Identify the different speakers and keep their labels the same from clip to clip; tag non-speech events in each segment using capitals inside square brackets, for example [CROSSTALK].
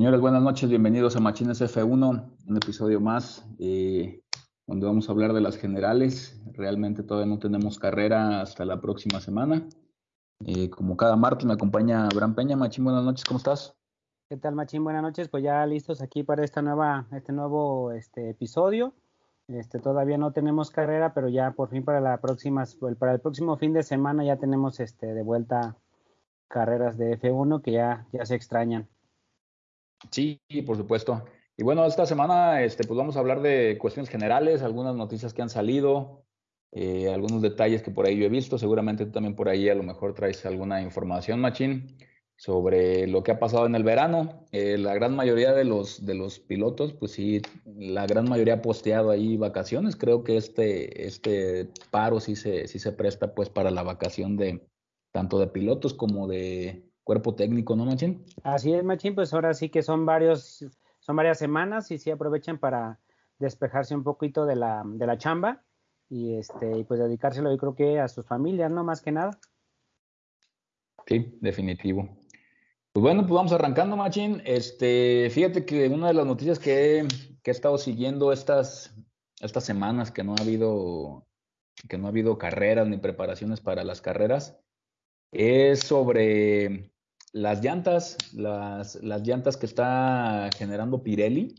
Speaker 1: Señores, buenas noches, bienvenidos a Machines F1, un episodio más eh, donde vamos a hablar de las generales. Realmente todavía no tenemos carrera hasta la próxima semana. Eh, como cada martes me acompaña Abraham Peña. Machín, buenas noches, ¿cómo estás?
Speaker 2: ¿Qué tal, Machín? Buenas noches. Pues ya listos aquí para esta nueva, este nuevo este, episodio. Este, todavía no tenemos carrera, pero ya por fin para la próxima, para el próximo fin de semana ya tenemos este, de vuelta carreras de F1 que ya, ya se extrañan.
Speaker 1: Sí, por supuesto. Y bueno, esta semana este, pues vamos a hablar de cuestiones generales, algunas noticias que han salido, eh, algunos detalles que por ahí yo he visto. Seguramente tú también por ahí a lo mejor traes alguna información, Machín, sobre lo que ha pasado en el verano. Eh, la gran mayoría de los, de los pilotos, pues sí, la gran mayoría ha posteado ahí vacaciones. Creo que este, este paro sí se, sí se presta pues para la vacación de tanto de pilotos como de cuerpo técnico, ¿no, Machín?
Speaker 2: Así es, Machín, pues ahora sí que son varios, son varias semanas y sí aprovechan para despejarse un poquito de la, de la chamba y este, pues dedicárselo yo creo que a sus familias, ¿no? Más que nada.
Speaker 1: Sí, definitivo. Pues bueno, pues vamos arrancando, Machín. Este, fíjate que una de las noticias que, que he estado siguiendo estas, estas semanas que no ha habido que no ha habido carreras ni preparaciones para las carreras, es sobre las llantas, las, las llantas que está generando Pirelli.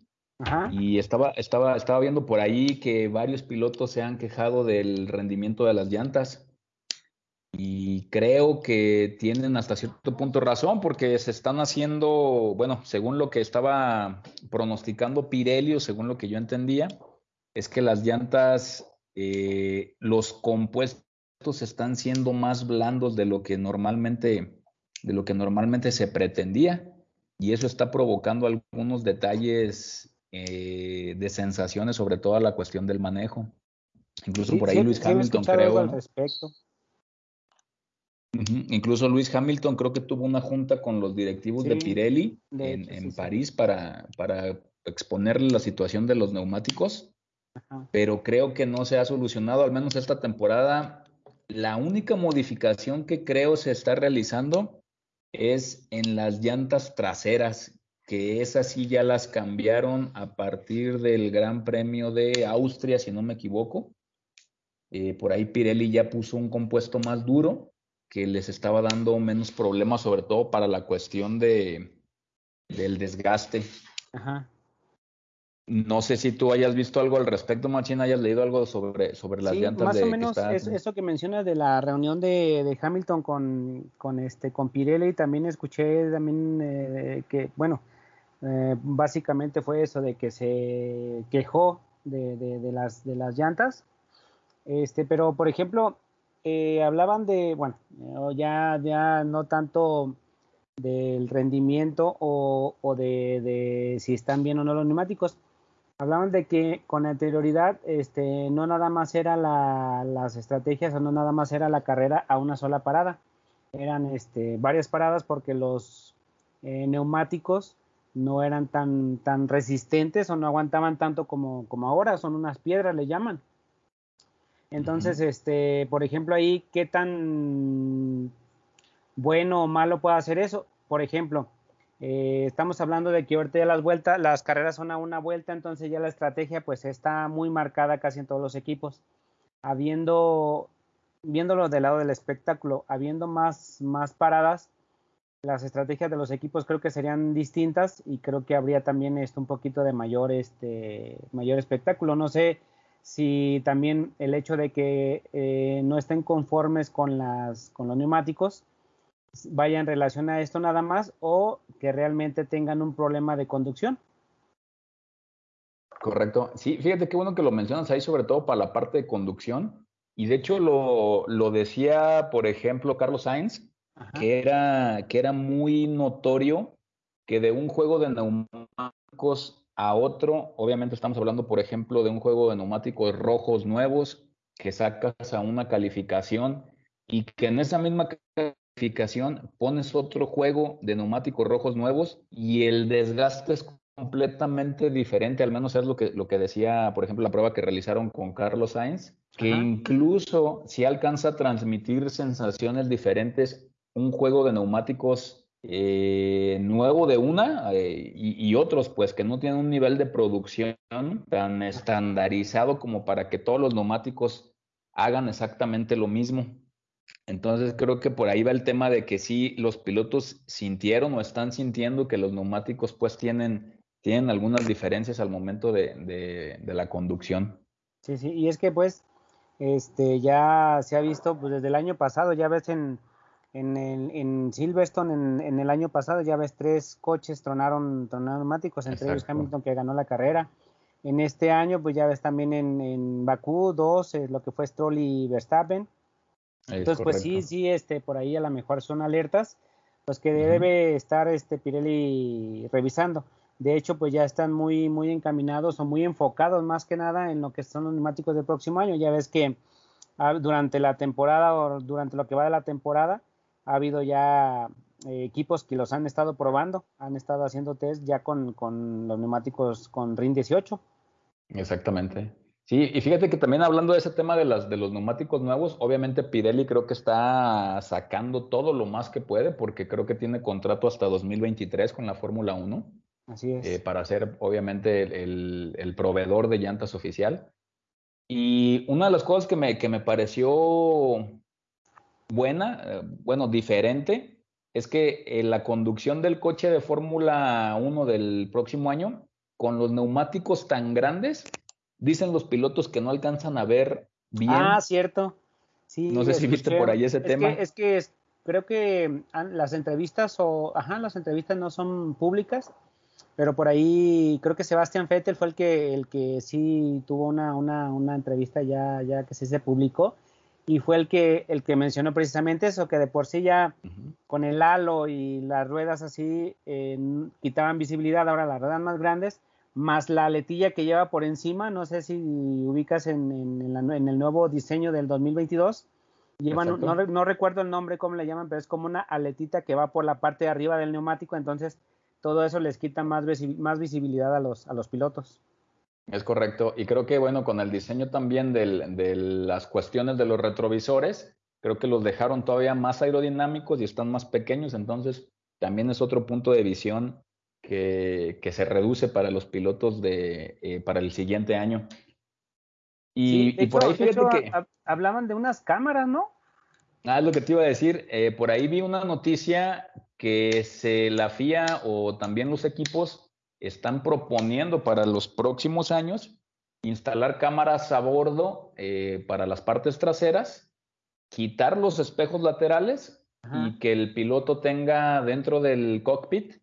Speaker 1: Y estaba, estaba, estaba viendo por ahí que varios pilotos se han quejado del rendimiento de las llantas. Y creo que tienen hasta cierto punto razón porque se están haciendo, bueno, según lo que estaba pronosticando Pirelli o según lo que yo entendía, es que las llantas, eh, los compuestos están siendo más blandos de lo que normalmente, de lo que normalmente se pretendía. Y eso está provocando algunos detalles eh, de sensaciones sobre toda la cuestión del manejo. Incluso por ahí Luis Hamilton creo. Al respecto. Incluso Luis Hamilton creo que tuvo una junta con los directivos de Pirelli en, París para, para exponerle la situación de los neumáticos, pero creo que no se ha solucionado, al menos esta temporada la única modificación que creo se está realizando es en las llantas traseras, que esas sí ya las cambiaron a partir del Gran Premio de Austria, si no me equivoco. Eh, por ahí Pirelli ya puso un compuesto más duro que les estaba dando menos problemas, sobre todo para la cuestión de, del desgaste. Ajá. No sé si tú hayas visto algo al respecto, Machín, hayas leído algo sobre, sobre las llantas
Speaker 2: más o menos eso que mencionas de la reunión de, Hamilton con, con, este, con Pirelli, también escuché también eh, que, bueno, eh, básicamente fue eso de que se quejó de, de, las, de las llantas, este, pero por ejemplo, eh, hablaban de, bueno, ya, ya no tanto del rendimiento o, o de, de si están bien o no los neumáticos, hablaban de que con anterioridad este, no nada más era las estrategias o no nada más era la carrera a una sola parada. Eran este, varias paradas porque los eh, neumáticos no eran tan, tan resistentes o no aguantaban tanto como, como ahora, son unas piedras, le llaman. Entonces, este, por ejemplo, ahí, ¿qué tan bueno o malo puede hacer eso? Por ejemplo, eh, estamos hablando de que ahorita ya las vueltas, las carreras son a una vuelta, entonces ya la estrategia pues está muy marcada casi en todos los equipos. Habiendo, viéndolo del lado del espectáculo, habiendo más, más paradas, las estrategias de los equipos creo que serían distintas y creo que habría también esto un poquito de mayor, este, mayor espectáculo. No sé si también el hecho de que eh, no estén conformes con, las, con los neumáticos vaya en relación a esto nada más o que realmente tengan un problema de conducción.
Speaker 1: Correcto. Sí, fíjate qué bueno que lo mencionas ahí, sobre todo para la parte de conducción. Y de hecho lo, lo decía, por ejemplo, Carlos Sainz, que era, que era muy notorio que de un juego de neumáticos a otro, obviamente estamos hablando, por ejemplo, de un juego de neumáticos rojos nuevos, que sacas a una calificación y que en esa misma pones otro juego de neumáticos rojos nuevos y el desgaste es completamente diferente, al menos es lo que, lo que decía, por ejemplo, la prueba que realizaron con Carlos Sainz, que incluso si alcanza a transmitir sensaciones diferentes un juego de neumáticos eh, nuevo de una eh, y, otros pues que no tienen un nivel de producción tan estandarizado como para que todos los neumáticos hagan exactamente lo mismo. Entonces creo que por ahí va el tema de que sí los pilotos sintieron o están sintiendo que los neumáticos pues tienen, tienen algunas diferencias al momento de, de la conducción.
Speaker 2: Sí, sí, y es que pues este ya se ha visto pues desde el año pasado, ya ves en en, el, en Silverstone, en, el año pasado, ya ves, tres coches tronaron, tronaron neumáticos, entre ellos Hamilton que ganó la carrera. En este año, pues ya ves también en, en Bakú, dos, eh, lo que fue Stroll y Verstappen. Entonces, pues sí, sí, este, por ahí a lo mejor son alertas, pues que debe estar este Pirelli revisando. De hecho, pues ya están muy, muy encaminados o muy enfocados más que nada en lo que son los neumáticos del próximo año. Ya ves que ah, durante la temporada o durante lo que va de la temporada, ha habido ya eh, equipos que los han estado probando, han estado haciendo test ya con, los neumáticos con RIN 18.
Speaker 1: Exactamente. Sí, y fíjate que también hablando de ese tema de, las, de los neumáticos nuevos, obviamente Pirelli creo que está sacando todo lo más que puede porque creo que tiene contrato hasta 2023 con la Fórmula 1.
Speaker 2: Así es.
Speaker 1: Eh, para ser obviamente el, el, proveedor de llantas oficial. Y una de las cosas que me, que me pareció buena, eh, bueno, diferente, es que eh, la conducción del coche de Fórmula 1 del próximo año, con los neumáticos tan grandes, dicen los pilotos que no alcanzan a ver bien.
Speaker 2: Ah, cierto. Sí,
Speaker 1: no sé si viste por ahí ese tema.
Speaker 2: es que creo que las entrevistas o, ajá, las entrevistas no son públicas, pero por ahí creo que Sebastián Vettel fue el que, el que sí tuvo una, una, una entrevista ya, ya que sí se publicó y fue el que, el que mencionó precisamente eso, que de por sí ya con el halo y las ruedas así eh, quitaban visibilidad, ahora las ruedas más grandes, más la aletilla que lleva por encima, no sé si ubicas en, en, el nuevo diseño del 2022, llevan, no, no, recuerdo el nombre, cómo le llaman, pero es como una aletita que va por la parte de arriba del neumático, entonces todo eso les quita más, más visibilidad a los, a los pilotos.
Speaker 1: Es correcto. Y creo que, bueno, con el diseño también de las cuestiones de los retrovisores, creo que los dejaron todavía más aerodinámicos y están más pequeños. Entonces, también es otro punto de visión que, se reduce para los pilotos de, eh, para el siguiente año.
Speaker 2: Y, por ahí fíjate que. hablaban de unas cámaras, ¿no?
Speaker 1: Ah, es lo que te iba a decir. Eh, por ahí vi una noticia que se la FIA o también los equipos están proponiendo para los próximos años instalar cámaras a bordo eh, para las partes traseras, quitar los espejos laterales y que el piloto tenga dentro del cockpit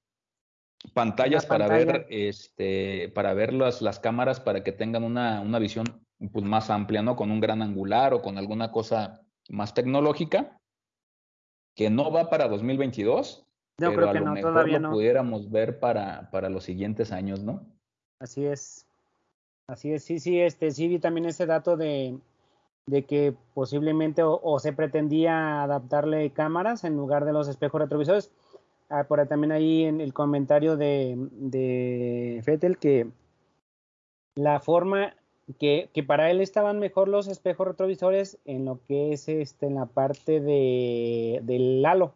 Speaker 1: pantallas para ver este para ver las, las cámaras para que tengan una, una visión pues, más amplia, ¿no? Con un gran angular o con alguna cosa más tecnológica que no va para 2022, yo creo que no, todavía lo pudiéramos ver para, para los siguientes años, ¿no?
Speaker 2: Así es. Así es, sí, sí, este, sí vi también ese dato de, de que posiblemente o, se pretendía adaptarle cámaras en lugar de los espejos retrovisores. Ah, por también ahí en el comentario de, de Fettel que la forma que, que, para él estaban mejor los espejos retrovisores en lo que es este en la parte de del halo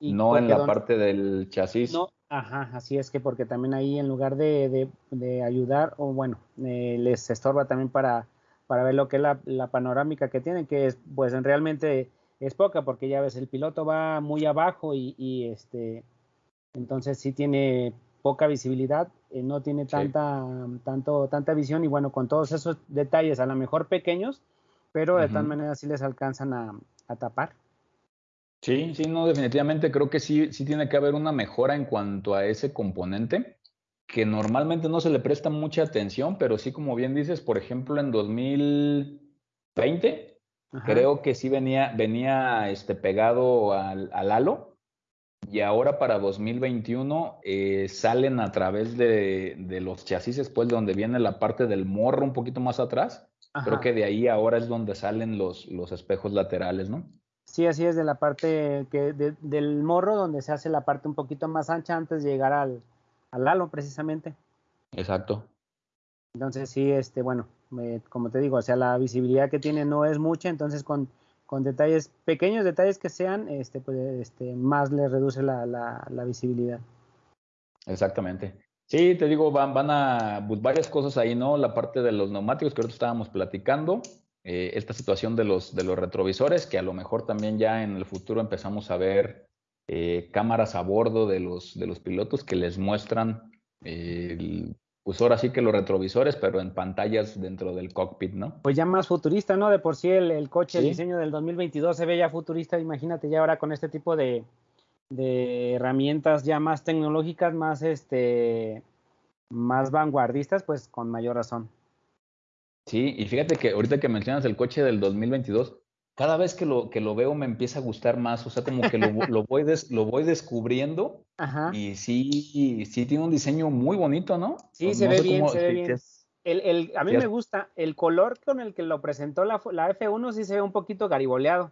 Speaker 1: no en la parte del chasis.
Speaker 2: No, ajá, así es que porque también ahí en lugar de, de, ayudar, o bueno, eh, les estorba también para, para ver lo que es la, la, panorámica que tienen, que es, pues realmente es poca, porque ya ves, el piloto va muy abajo y, y este, entonces sí tiene poca visibilidad, eh, no tiene tanta, tanto, tanta visión y bueno, con todos esos detalles, a lo mejor pequeños, pero de tal manera sí les alcanzan a, a tapar.
Speaker 1: Sí, sí, no, definitivamente creo que sí, sí tiene que haber una mejora en cuanto a ese componente, que normalmente no se le presta mucha atención, pero sí, como bien dices, por ejemplo, en 2020, creo que sí venía, venía este, pegado al, al halo, y ahora para 2021 eh, salen a través de, de, los chasis, pues donde viene la parte del morro un poquito más atrás. Creo que de ahí ahora es donde salen los, los espejos laterales, ¿no?
Speaker 2: Sí, así es de la parte que del morro donde se hace la parte un poquito más ancha antes de llegar al, al halo precisamente.
Speaker 1: Exacto.
Speaker 2: Entonces sí, este, bueno, como te digo, o sea, la visibilidad que tiene no es mucha, entonces con, con detalles, pequeños detalles que sean, este, pues, este, más le reduce la, la, visibilidad.
Speaker 1: Exactamente. Sí, te digo, van, van a pues, varias cosas ahí, ¿no? La parte de los neumáticos que ahorita estábamos platicando, eh, esta situación de los, de los retrovisores, que a lo mejor también ya en el futuro empezamos a ver eh, cámaras a bordo de los, de los pilotos que les muestran el pues ahora sí que los retrovisores, pero en pantallas dentro del cockpit, ¿no?
Speaker 2: Pues ya más futurista, ¿no? De por sí el, coche, el diseño del 2022 se ve ya futurista, imagínate ya ahora con este tipo de, herramientas ya más tecnológicas, más este más vanguardistas, pues con mayor razón.
Speaker 1: Sí, y fíjate que ahorita que mencionas el coche del 2022, cada vez que lo, que lo veo me empieza a gustar más, o sea, como que lo, lo voy, lo voy descubriendo [LAUGHS] Ajá. y sí, sí tiene un diseño muy bonito, ¿no?
Speaker 2: Sí, se, ve bien, se ve bien, el, el, a mí me gusta el color con el que lo presentó la, la, F1, sí se ve un poquito gariboleado.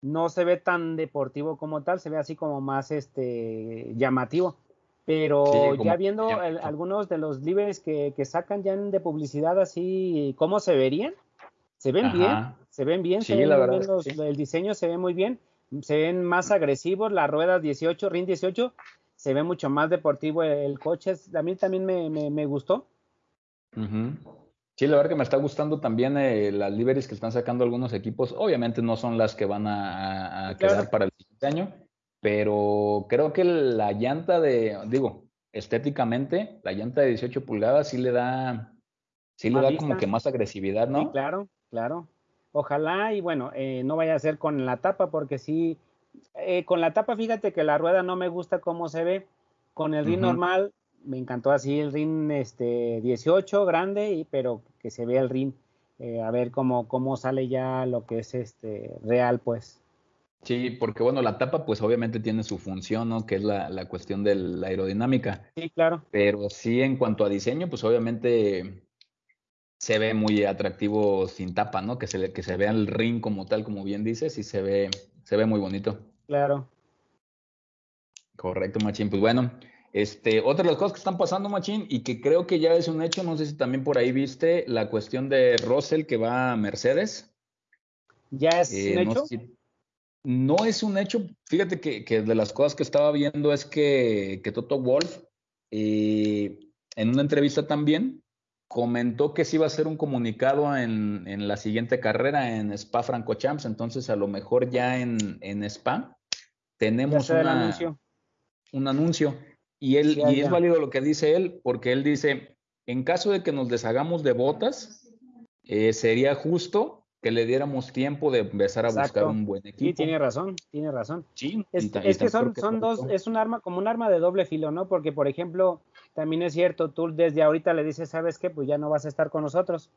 Speaker 2: No se ve tan deportivo como tal, se ve así como más este llamativo. Pero ya viendo algunos de los libres que, que, sacan ya de publicidad así, ¿cómo se verían? Se ven bien, se ven bien, se ven bien el diseño se ve muy bien, se ven más agresivos, las ruedas 18, RIN 18, se ve mucho más deportivo el, coche, a mí también me, me, gustó.
Speaker 1: Sí, la verdad que me está gustando también eh, las liveries que están sacando algunos equipos. Obviamente no son las que van a, quedar para el siguiente año, pero creo que la llanta de, digo, estéticamente, la llanta de 18 pulgadas sí le da, sí le da como que más agresividad, ¿no?
Speaker 2: Sí, claro claro. Ojalá y bueno, eh, no vaya a ser con la tapa porque sí, eh, con la tapa fíjate que la rueda no me gusta cómo se ve. Con el ring normal me encantó así el ring este 18 grande, y, pero que se vea el ring. Eh, a ver cómo, cómo sale ya lo que es este real pues.
Speaker 1: Sí, porque bueno, la tapa pues obviamente tiene su función, ¿no? Que es la, la cuestión de la aerodinámica.
Speaker 2: Sí, claro.
Speaker 1: Pero sí en cuanto a diseño, pues obviamente se ve muy atractivo sin tapa, ¿no? Que se, que se vea el ring como tal, como bien dices, y se ve, se ve muy bonito.
Speaker 2: Claro.
Speaker 1: Correcto, Machín. Pues bueno, este, otra de las cosas que están pasando, Machín, y que creo que ya es un hecho, no sé si también por ahí viste la cuestión de Russell que va a Mercedes.
Speaker 2: ¿Ya es eh, un hecho?
Speaker 1: No, es un hecho. Fíjate que, que, de las cosas que estaba viendo es que, que Toto Wolf, eh, en una entrevista también, comentó que sí iba a hacer un comunicado en, en la siguiente carrera en Spa Francorchamps, entonces a lo mejor ya en, en Spa tenemos anuncio. un anuncio. Y, él, y es válido lo que dice él, porque él dice, en caso de que nos deshagamos de botas, eh, sería justo que le diéramos tiempo de empezar a buscar un buen equipo.
Speaker 2: Sí, tiene razón, tiene razón. Sí, es, que son, son dos, es un arma, como un arma de doble filo, ¿no? Porque, por ejemplo, también es cierto, tú desde ahorita le dices, ¿sabes qué? Pues ya no vas a estar con nosotros.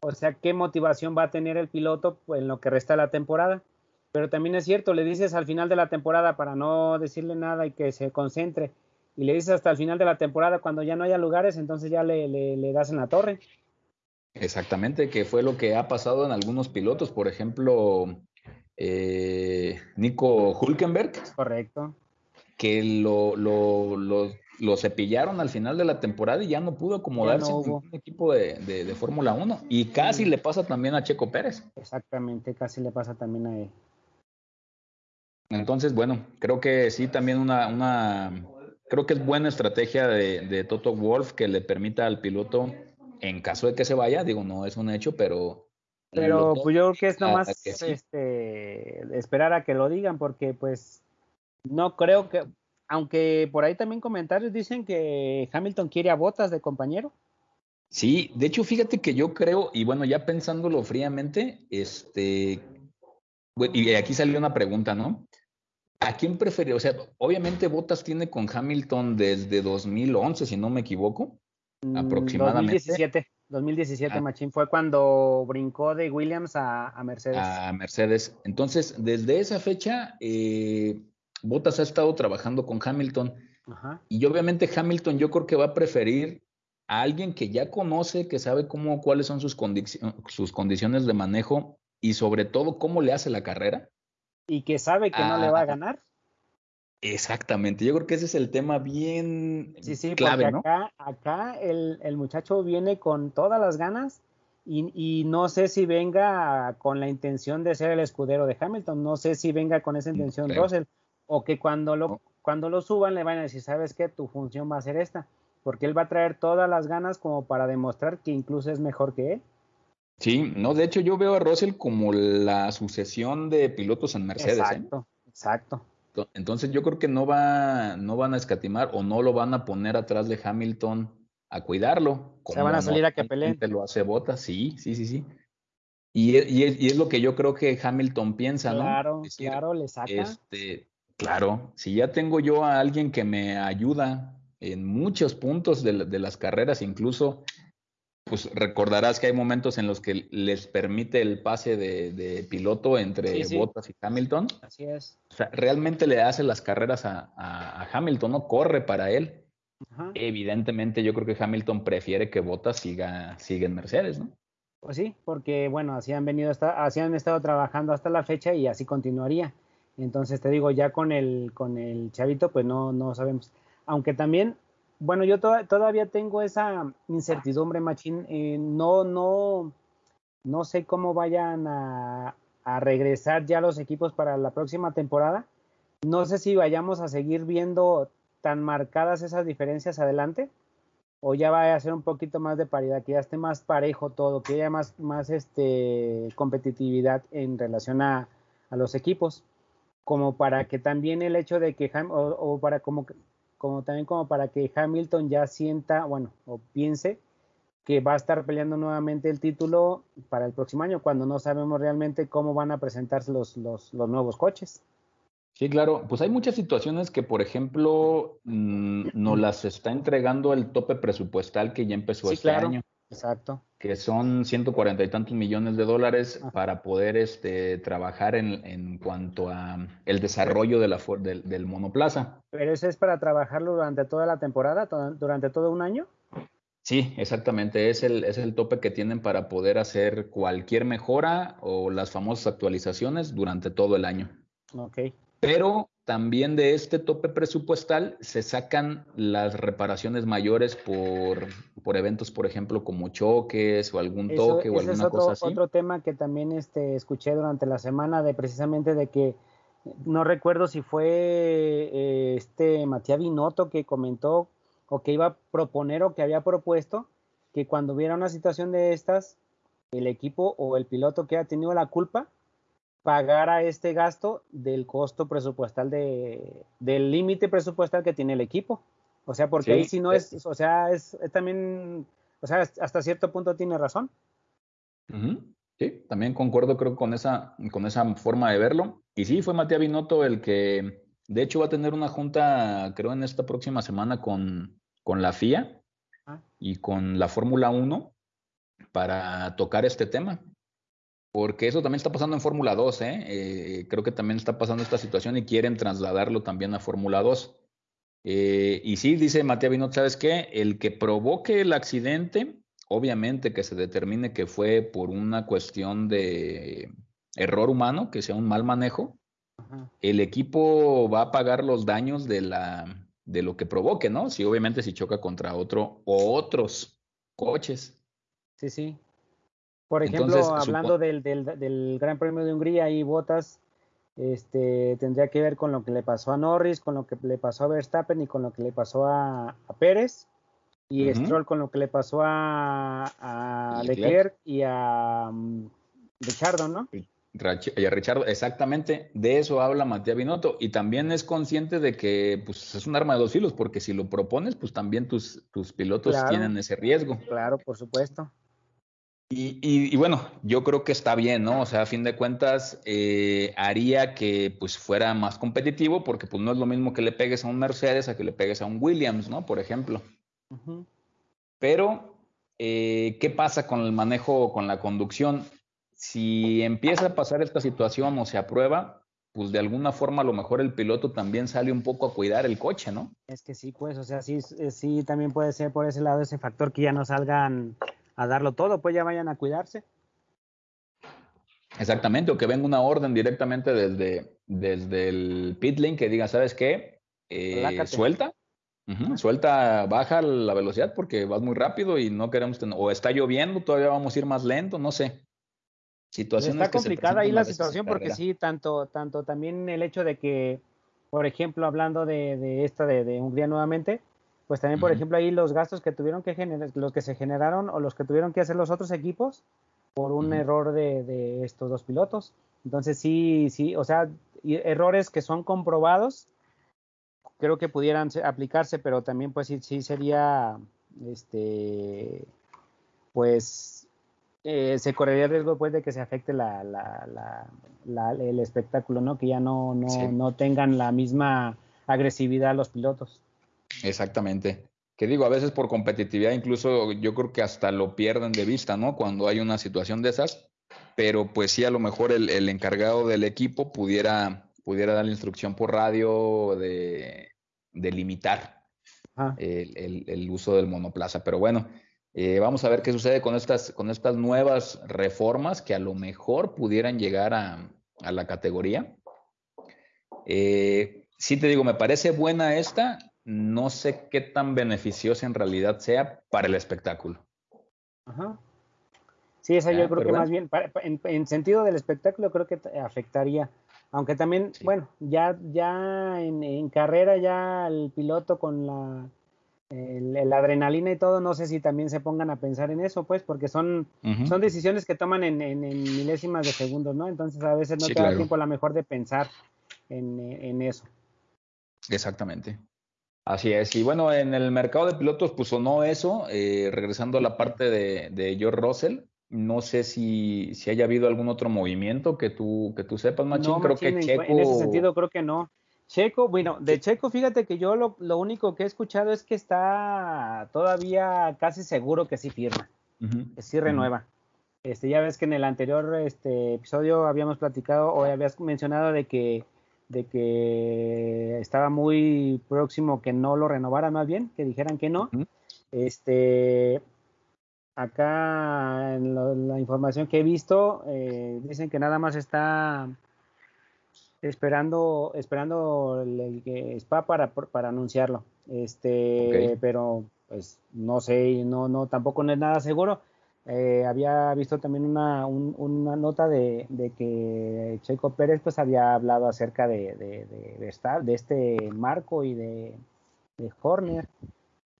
Speaker 2: O sea, ¿qué motivación va a tener el piloto en lo que resta de la temporada? Pero también es cierto, le dices al final de la temporada para no decirle nada y que se concentre. Y le dices hasta el final de la temporada, cuando ya no haya lugares, entonces ya le, le, le das en la torre.
Speaker 1: Exactamente, que fue lo que ha pasado en algunos pilotos, por ejemplo, eh, Nico Hulkenberg.
Speaker 2: Correcto.
Speaker 1: Que lo, lo, lo, cepillaron al final de la temporada y ya no pudo acomodarse en un equipo de, de, Fórmula 1. Y casi le pasa también a Checo Pérez.
Speaker 2: Exactamente, casi le pasa también a él.
Speaker 1: Entonces, bueno, creo que sí, también una, una creo que es buena estrategia de, de Toto Wolf que le permita al piloto en caso de que se vaya, digo, no es un hecho, pero...
Speaker 2: Pero pues yo creo que es nomás este, esperar a que lo digan, porque pues no creo que, aunque por ahí también comentarios dicen que Hamilton quiere a botas de compañero.
Speaker 1: Sí, de hecho, fíjate que yo creo, y bueno, ya pensándolo fríamente, este, y aquí salió una pregunta, ¿no? ¿A quién prefería? O sea, obviamente Botas tiene con Hamilton desde 2011, si no me equivoco. Mm, aproximadamente.
Speaker 2: 2017, 2017 Machín fue cuando brincó de Williams a, Mercedes.
Speaker 1: A Mercedes. Entonces, desde esa fecha, eh, Bottas ha estado trabajando con Hamilton. Y obviamente Hamilton yo creo que va a preferir a alguien que ya conoce, que sabe cómo, cuáles son sus, sus condiciones de manejo y sobre todo cómo le hace la carrera.
Speaker 2: Y que sabe que no le va a ganar.
Speaker 1: Exactamente, yo creo que ese es el tema bien
Speaker 2: sí, sí, clave, acá, Acá el, el, muchacho viene con todas las ganas Y, no sé si venga con la intención de ser el escudero de Hamilton, no sé si venga con esa intención Russell, o que cuando lo, cuando lo suban le van a decir, ¿sabes qué? Tu función va a ser esta, porque él va a traer todas las ganas como para demostrar que incluso es mejor que él.
Speaker 1: Sí, no, de hecho yo veo a Russell como la sucesión de pilotos en Mercedes.
Speaker 2: ¿eh? Exacto, exacto.
Speaker 1: Entonces yo creo que no, va, no van a escatimar o no lo van a poner atrás de Hamilton a cuidarlo.
Speaker 2: Se van a salir a que peleen.
Speaker 1: Lo hace bota, sí, sí, sí, sí. Y, y, y, es lo que yo creo que Hamilton piensa, ¿no?
Speaker 2: Claro, claro, le saca.
Speaker 1: Este, claro, si ya tengo yo a alguien que me ayuda en muchos puntos de, de las carreras, incluso pues recordarás que hay momentos en los que les permite el pase de, piloto entre Bottas y Hamilton.
Speaker 2: Así es.
Speaker 1: O sea, realmente le hace las carreras a, Hamilton, no corre para él. Evidentemente, yo creo que Hamilton prefiere que Bottas siga, siga en Mercedes, ¿no?
Speaker 2: Pues sí, porque bueno, así han venido, hasta, así han estado trabajando hasta la fecha y así continuaría. Entonces te digo, ya con el, con el chavito, pues no, no sabemos. Aunque también bueno, yo todavía tengo esa incertidumbre, Machín. Eh, no, no, no sé cómo vayan a, regresar ya los equipos para la próxima temporada. No sé si vayamos a seguir viendo tan marcadas esas diferencias adelante o ya va a ser un poquito más de paridad, que ya esté más parejo todo, que haya más, más este, competitividad en relación a, los equipos, como para que también el hecho de que, o, o para como como también como para que Hamilton ya sienta, bueno, o piense que va a estar peleando nuevamente el título para el próximo año, cuando no sabemos realmente cómo van a presentarse los, los, nuevos coches.
Speaker 1: Sí, claro, pues hay muchas situaciones que, por ejemplo, mm, nos las está entregando el tope presupuestal que ya empezó este año.
Speaker 2: Exacto.
Speaker 1: Que son 140 y tantos millones de dólares ah. para poder este, trabajar en, en cuanto a el desarrollo de la, del, del, monoplaza.
Speaker 2: ¿Pero eso es para trabajarlo durante toda la temporada, durante todo un año?
Speaker 1: Sí, exactamente. Es el, es el tope que tienen para poder hacer cualquier mejora o las famosas actualizaciones durante todo el año.
Speaker 2: Ok.
Speaker 1: Pero también de este tope presupuestal se sacan las reparaciones mayores por, por eventos, por ejemplo, como choques o algún toque o alguna
Speaker 2: es otro,
Speaker 1: cosa así.
Speaker 2: Otro tema que también este, escuché durante la semana de precisamente de que no recuerdo si fue eh, este Matías Binotto que comentó o que iba a proponer o que había propuesto que cuando hubiera una situación de estas, el equipo o el piloto que ha tenido la culpa pagar a este gasto del costo presupuestal de, del límite presupuestal que tiene el equipo. O sea, porque ahí si no es, o sea, es, también, o sea, hasta cierto punto tiene razón.
Speaker 1: Sí, también concuerdo creo con esa, con esa forma de verlo. Y sí, fue Matías Binotto el que, de hecho, va a tener una junta, creo, en esta próxima semana con, con la FIA ah. y con la Fórmula 1 para tocar este tema porque eso también está pasando en Fórmula 2, ¿eh? ¿eh? creo que también está pasando esta situación y quieren trasladarlo también a Fórmula 2. Eh, y sí, dice Matías Binot, ¿sabes qué? El que provoque el accidente, obviamente que se determine que fue por una cuestión de error humano, que sea un mal manejo, el equipo va a pagar los daños de, la, de lo que provoque, ¿no? Sí, obviamente si choca contra otro o otros coches.
Speaker 2: Sí, sí. Por ejemplo, hablando del, del, Gran Premio de Hungría y Botas, este, tendría que ver con lo que le pasó a Norris, con lo que le pasó a Verstappen y con lo que le pasó a, Pérez, y Stroll con lo que le pasó a, Leclerc y a um, ¿no?
Speaker 1: Y a Richard, exactamente, de eso habla Matías Binotto y también es consciente de que pues, es un arma de dos filos, porque si lo propones, pues también tus, tus pilotos tienen ese riesgo.
Speaker 2: Claro, por supuesto.
Speaker 1: Y, bueno, yo creo que está bien, ¿no? O sea, a fin de cuentas, eh, haría que pues fuera más competitivo, porque pues no es lo mismo que le pegues a un Mercedes a que le pegues a un Williams, ¿no? Por ejemplo. Pero, eh, ¿qué pasa con el manejo, con la conducción? Si empieza a pasar esta situación o se aprueba, pues de alguna forma a lo mejor el piloto también sale un poco a cuidar el coche, ¿no?
Speaker 2: Es que sí, pues, o sea, sí, sí también puede ser por ese lado ese factor que ya no salgan a darlo todo, pues ya vayan a cuidarse.
Speaker 1: Exactamente, o que venga una orden directamente desde, desde el pit lane que diga, ¿sabes qué? Eh, suelta, Suelta, baja la velocidad porque vas muy rápido y no queremos tener, o está lloviendo, todavía vamos a ir más lento, no sé.
Speaker 2: Situaciones está complicada ahí la situación porque sí, tanto, tanto también el hecho de que, por ejemplo, hablando de, esta de, Hungría nuevamente, pues también, por ejemplo, ahí los gastos que tuvieron que generar, los que se generaron o los que tuvieron que hacer los otros equipos por un error de, de, estos dos pilotos. Entonces sí, sí, o sea, errores que son comprobados creo que pudieran aplicarse, pero también pues sí, sí sería, este, pues eh, se correría el riesgo pues de que se afecte la, la, la, el espectáculo, ¿no? Que ya no, no, no tengan la misma agresividad los pilotos.
Speaker 1: Exactamente. Que digo, a veces por competitividad incluso yo creo que hasta lo pierden de vista, ¿no? Cuando hay una situación de esas, pero pues sí a lo mejor el, el encargado del equipo pudiera, pudiera dar la instrucción por radio de de limitar ah. el, uso del monoplaza. Pero bueno, eh, vamos a ver qué sucede con estas, con estas nuevas reformas que a lo mejor pudieran llegar a, la categoría. Eh, sí te digo, me parece buena esta, no sé qué tan beneficiosa en realidad sea para el espectáculo.
Speaker 2: Ajá. Sí, esa yo creo que más bien, en, sentido del espectáculo, creo que afectaría. Aunque también, bueno, ya, ya en, carrera, ya el piloto con la, el, adrenalina y todo, no sé si también se pongan a pensar en eso, pues, porque son, son decisiones que toman en, en, milésimas de segundos, ¿no? Entonces a veces no te da tiempo a lo mejor de pensar en, eso.
Speaker 1: Exactamente. Así es. Y bueno, en el mercado de pilotos, pues sonó eso, eh, regresando a la parte de, de George Russell. No sé si, si haya habido algún otro movimiento que tú, que tú sepas, Machín. creo que
Speaker 2: Checo... en ese sentido creo que no. Checo, bueno, de Checo, fíjate que yo lo, lo, único que he escuchado es que está todavía casi seguro que sí firma, que sí renueva. Este, ya ves que en el anterior este, episodio habíamos platicado o habías mencionado de que, de que estaba muy próximo que no lo renovara más bien, que dijeran que no. Este, acá en la información que he visto eh, dicen que nada más está esperando esperando el, que Spa para, para anunciarlo. Este pero pues no sé no no tampoco no es nada seguro eh, había visto también una, una nota de, que Checo Pérez pues había hablado acerca de, de, de, de este marco y de, de Horner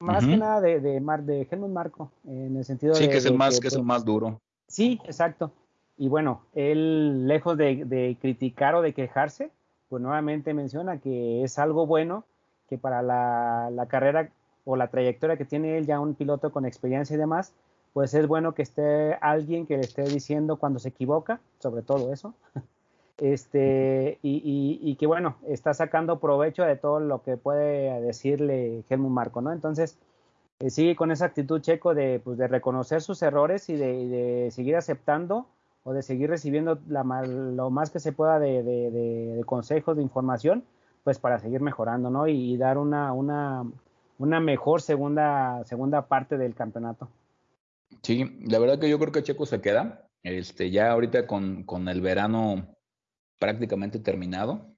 Speaker 2: más que nada de, de, Mar, de Helmut Marco, en el sentido
Speaker 1: sí, de. Sí, que es el más, que, es el pues más duro.
Speaker 2: Sí, exacto. Y bueno, él, lejos de, criticar o de quejarse, pues nuevamente menciona que es algo bueno que para la, la, carrera o la trayectoria que tiene él, ya un piloto con experiencia y demás, pues es bueno que esté alguien que le esté diciendo cuando se equivoca, sobre todo eso, [LAUGHS] este, y, que bueno, está sacando provecho de todo lo que puede decirle Helmut Marco, ¿no? Entonces, eh, sigue con esa actitud checo de, pues, de reconocer sus errores y de, seguir aceptando o de seguir recibiendo lo más que se pueda de, consejos, de información, pues para seguir mejorando, ¿no? Y, dar una, una, una mejor segunda, segunda parte del campeonato.
Speaker 1: Sí, la verdad que yo creo que Checo se queda. Este, ya ahorita con, con el verano prácticamente terminado.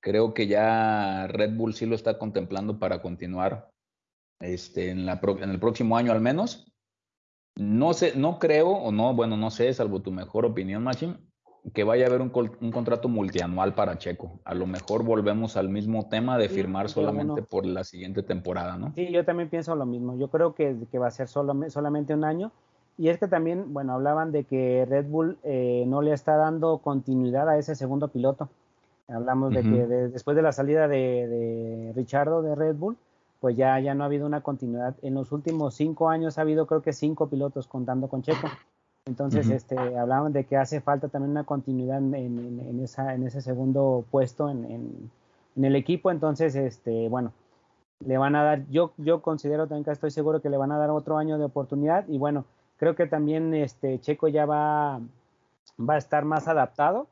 Speaker 1: Creo que ya Red Bull sí lo está contemplando para continuar este, en, la en el próximo año al menos. No sé, no creo, o no, bueno, no sé, salvo tu mejor opinión, Machine, que vaya a haber un, un, contrato multianual para Checo. A lo mejor volvemos al mismo tema de firmar solamente por la siguiente temporada, ¿no?
Speaker 2: Sí, yo también pienso lo mismo. Yo creo que, que va a ser solo, solamente un año y es que también, bueno, hablaban de que Red Bull eh, no le está dando continuidad a ese segundo piloto. Hablamos de que después de la salida de, de Richardo de Red Bull, pues ya, ya no ha habido una continuidad. En los últimos cinco años ha habido creo que cinco pilotos contando con Checo. Entonces, este, hablaban de que hace falta también una continuidad en, en, esa, en ese segundo puesto en, en, el equipo. Entonces, este, bueno, le van a dar, yo, yo considero también que estoy seguro que le van a dar otro año de oportunidad. Y bueno, Creo que también este Checo ya va, va a estar más adaptado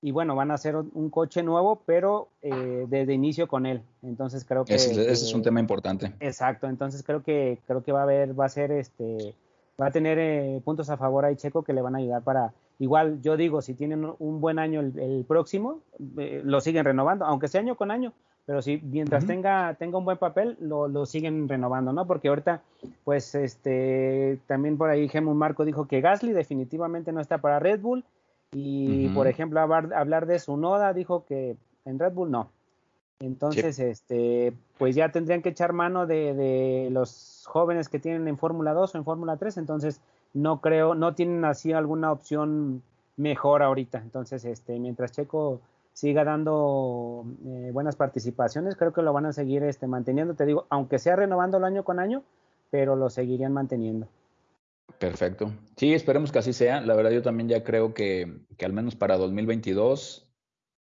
Speaker 2: y bueno, van a hacer un coche nuevo, pero eh, desde inicio con él. Entonces creo que
Speaker 1: ese, es un tema importante.
Speaker 2: Exacto, entonces creo que creo que va a haber, va a ser este, va a tener eh, puntos a favor ahí Checo que le van a ayudar para igual. Yo digo, si tienen un buen año el, próximo, eh, lo siguen renovando, aunque sea año con año, pero sí, mientras tenga, tenga un buen papel, lo, lo, siguen renovando, ¿no? Porque ahorita, pues, este, también por ahí Gemma Marco dijo que Gasly definitivamente no está para Red Bull, y por ejemplo, hablar, hablar de su Noda, dijo que en Red Bull no. Entonces, este, pues ya tendrían que echar mano de, de los jóvenes que tienen en Fórmula 2 o en Fórmula 3, entonces no creo, no tienen así alguna opción mejor ahorita. Entonces, este, mientras Checo siga dando eh, buenas participaciones, creo que lo van a seguir este, manteniendo, te digo, aunque sea renovando el año con año, pero lo seguirían manteniendo.
Speaker 1: Perfecto. Sí, esperemos que así sea. La verdad, yo también ya creo que, que al menos para 2022,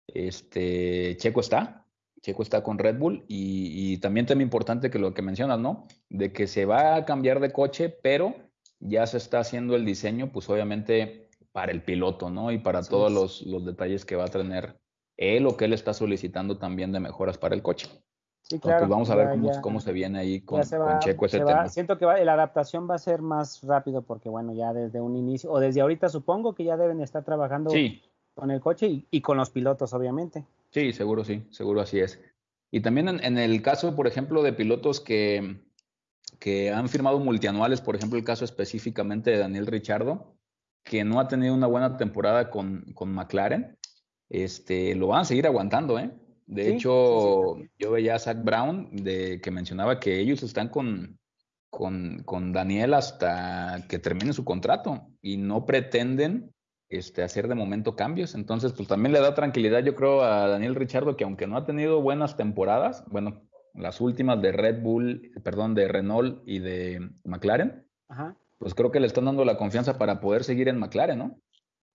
Speaker 1: este, Checo está. Checo está con Red Bull y, y también tema importante que lo que mencionas, ¿no? De que se va a cambiar de coche, pero ya se está haciendo el diseño, pues obviamente para el piloto, ¿no? Y para todos los, los, detalles que va a tener él o que él está solicitando también de mejoras para el coche. Sí, claro. Pues vamos a ver cómo, cómo, se viene ahí con, Checo ese tema.
Speaker 2: siento que la adaptación va a ser más rápido porque, bueno, ya desde un inicio, o desde ahorita supongo que ya deben estar trabajando con el coche y, y, con los pilotos, obviamente.
Speaker 1: Sí, seguro sí, seguro así es. Y también en, en el caso, por ejemplo, de pilotos que, que han firmado multianuales, por ejemplo, el caso específicamente de Daniel Richardo, que no ha tenido una buena temporada con, con McLaren, este, lo van a seguir aguantando, ¿eh? De hecho, yo veía a Zach Brown de, que mencionaba que ellos están con, con, con, Daniel hasta que termine su contrato y no pretenden este, hacer de momento cambios. Entonces, pues también le da tranquilidad, yo creo, a Daniel Richardo, que aunque no ha tenido buenas temporadas, bueno, las últimas de Red Bull, perdón, de Renault y de McLaren, pues creo que le están dando la confianza para poder seguir en McLaren, ¿no?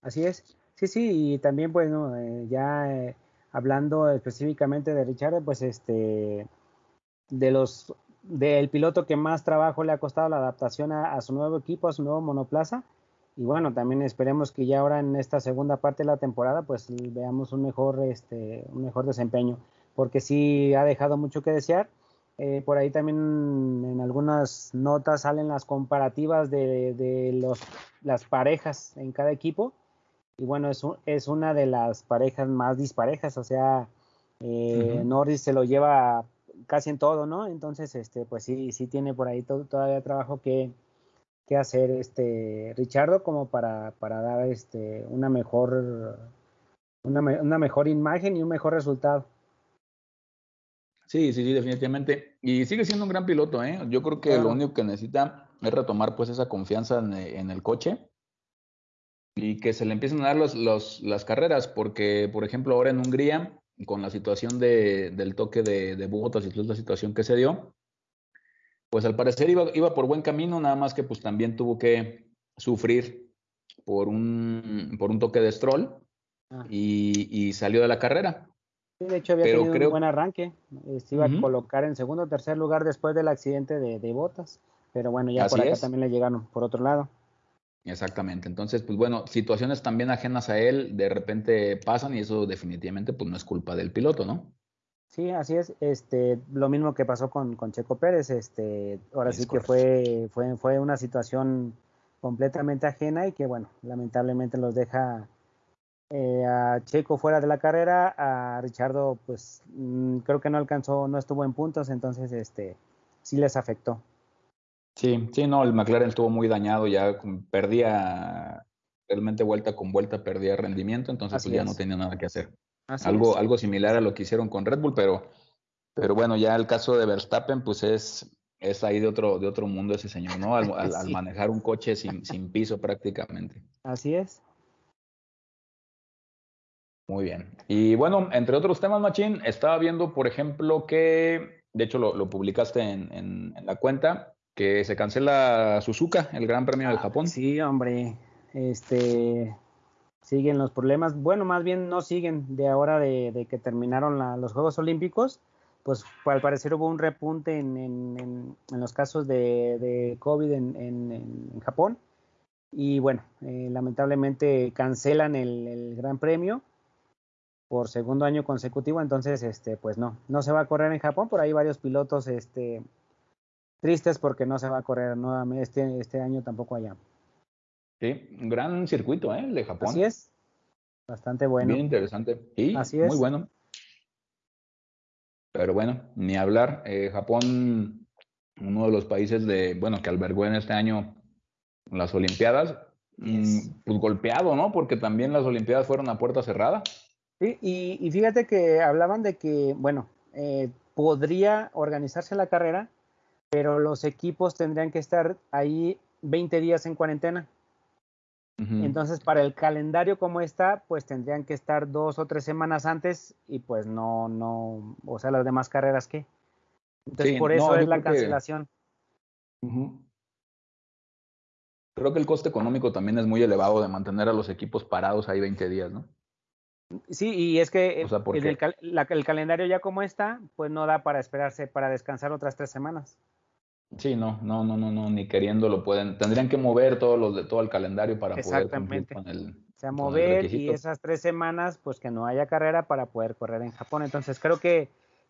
Speaker 2: Así es. Sí, sí, y también, bueno, eh, ya eh, hablando específicamente de Richard, pues este, de los, del piloto que más trabajo le ha costado la adaptación a, su nuevo equipo, a su nuevo monoplaza, y bueno, también esperemos que ya ahora en esta segunda parte de la temporada, pues veamos un mejor, este, un mejor desempeño porque sí ha dejado mucho que desear. Eh, por ahí también en algunas notas salen las comparativas de, los, las parejas en cada equipo. Y bueno, es, es una de las parejas más disparejas, o sea, eh, Norris se lo lleva casi en todo, ¿no? Entonces, este, pues sí, sí tiene por ahí todo, todavía trabajo que, que hacer este Richardo como para, para dar este una mejor una, una mejor imagen y un mejor resultado.
Speaker 1: Sí, sí, sí, definitivamente. Y sigue siendo un gran piloto, ¿eh? Yo creo que lo único que necesita es retomar pues esa confianza en, el coche y que se le empiecen a dar los, los, las carreras, porque, por ejemplo, ahora en Hungría, con la situación de, del toque de, de Bogotas y la situación que se dio, pues al parecer iba, iba por buen camino, nada más que pues también tuvo que sufrir por un, por un toque de stroll ah. y, y salió de la carrera
Speaker 2: de hecho había tenido un buen arranque. Se iba a colocar en segundo o tercer lugar después del accidente de, de Botas. Pero bueno, ya por acá también le llegaron por otro lado.
Speaker 1: Exactamente. Entonces, pues bueno, situaciones también ajenas a él de repente pasan y eso definitivamente pues no es culpa del piloto, ¿no?
Speaker 2: Sí, así es. Este, lo mismo que pasó con, con Checo Pérez. Este, ahora sí que fue, fue, fue una situación completamente ajena y que bueno, lamentablemente los deja eh, a Checo fuera de la carrera, a Richardo pues mm, creo que no alcanzó, no estuvo en puntos, entonces este sí les afectó.
Speaker 1: Sí, sí, no, el McLaren estuvo muy dañado, ya perdía realmente vuelta con vuelta, perdía rendimiento, entonces pues, ya no tenía nada que hacer. Algo, algo similar a lo que hicieron con Red Bull, pero, pero bueno, ya el caso de Verstappen, pues es, es ahí de otro, de otro mundo ese señor, ¿no? Al, al [LAUGHS] manejar un coche sin, sin piso prácticamente.
Speaker 2: Así es.
Speaker 1: Muy bien. Y bueno, entre otros temas, Machín, estaba viendo, por ejemplo, que, de hecho lo, publicaste en, la cuenta, que se cancela Suzuka, el Gran Premio del ah, Japón.
Speaker 2: Sí, hombre, este, siguen los problemas. Bueno, más bien no siguen de ahora de, que terminaron los Juegos Olímpicos. Pues al parecer hubo un repunte en, los casos de, COVID en, Japón. Y bueno, eh, lamentablemente cancelan el Gran Premio por segundo año consecutivo, entonces este pues no, no se va a correr en Japón, por ahí varios pilotos este tristes porque no se va a correr nuevamente este, este año tampoco allá.
Speaker 1: Sí, un gran circuito, ¿eh? El de Japón.
Speaker 2: Así es. Bastante bueno.
Speaker 1: Bien interesante. Sí, Así es. muy bueno. Pero bueno, ni hablar. Eh, Japón, uno de los países de, bueno, que albergó en este año las Olimpiadas, mm, pues golpeado, ¿no? Porque también las Olimpiadas fueron a puerta cerrada.
Speaker 2: Sí, y, fíjate que hablaban de que, bueno, eh, podría organizarse la carrera, pero los equipos tendrían que estar ahí 20 días en cuarentena. Entonces, para el calendario como está, pues tendrían que estar dos o tres semanas antes y pues no, no, o sea, las demás carreras qué. Entonces, por eso es la cancelación.
Speaker 1: Creo que el coste económico también es muy elevado de mantener a los equipos parados ahí 20 días, ¿no?
Speaker 2: Sí, y es que el, calendario ya como está, pues no da para esperarse, para descansar otras tres semanas.
Speaker 1: Sí, no, no, no, no, no, ni queriendo lo pueden. Tendrían que mover todos los de todo el calendario para poder cumplir con el.
Speaker 2: O sea, mover y esas tres semanas, pues que no haya carrera para poder correr en Japón. Entonces creo que,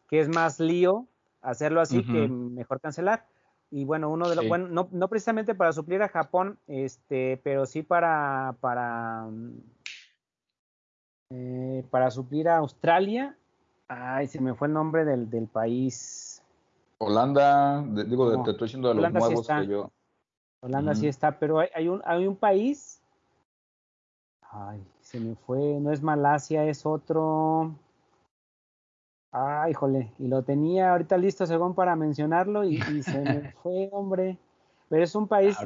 Speaker 2: que es más lío hacerlo así que mejor cancelar. Y bueno, uno de los, bueno, no, no, precisamente para suplir a Japón, este, pero sí para, para, eh, para suplir a Australia. Ay, se me fue el nombre del, del país
Speaker 1: Holanda, digo, te estoy diciendo de los nuevos que yo.
Speaker 2: Holanda sí está, pero hay, un, hay un país. Ay, se me fue, no es Malasia, es otro. Ay, híjole, y lo tenía ahorita listo según para mencionarlo y, se me [LAUGHS] fue, hombre. Pero es un país.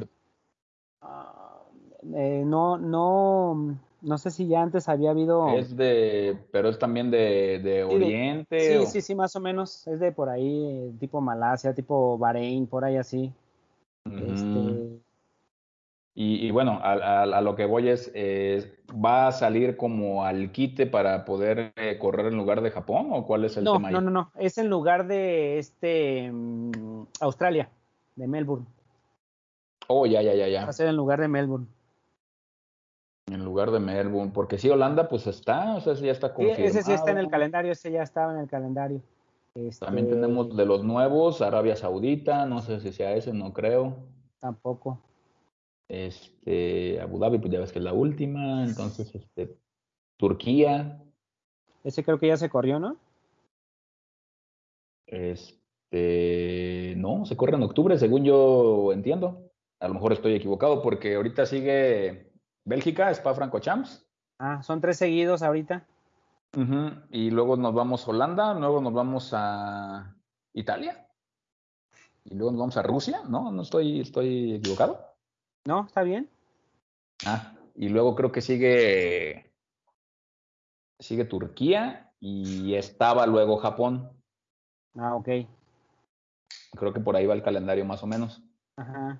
Speaker 2: Ah, eh, no, no, no sé si ya antes había habido.
Speaker 1: Es de, pero es también de, Oriente.
Speaker 2: sí, sí, sí, más o menos. Es de por ahí, tipo Malasia, tipo Bahrein, por ahí así. este...
Speaker 1: y, bueno, a, lo que voy es, ¿va a salir como al quite para poder eh, correr en lugar de Japón o cuál es el tema?
Speaker 2: No, no, no, es en lugar de este mm, Australia, de Melbourne.
Speaker 1: Oh, ya, ya, ya, ya.
Speaker 2: Va a ser en lugar de Melbourne.
Speaker 1: En lugar de Melbourne, porque sí, Holanda pues está, o sea, ese ya está confirmado.
Speaker 2: ese sí está en el calendario, ese ya estaba en el calendario.
Speaker 1: También este tenemos de los nuevos, Arabia Saudita, no sé si sea ese, no creo.
Speaker 2: Tampoco.
Speaker 1: Este, Abu Dhabi, pues ya ves que es la última, entonces, este, Turquía.
Speaker 2: Ese creo que ya se corrió, ¿no?
Speaker 1: Este, no, se corre en octubre, según yo entiendo. A lo mejor estoy equivocado porque ahorita sigue Bélgica, Spa Francorchamps.
Speaker 2: Ah, son tres seguidos ahorita.
Speaker 1: Y luego nos vamos a Holanda, luego nos vamos a Italia. Y luego nos vamos a Rusia, ¿no? No estoy, estoy equivocado.
Speaker 2: No, está bien.
Speaker 1: Ah, y luego creo que sigue sigue Turquía y estaba luego Japón.
Speaker 2: Ah, ok.
Speaker 1: Creo que por ahí va el calendario más o menos. Ajá.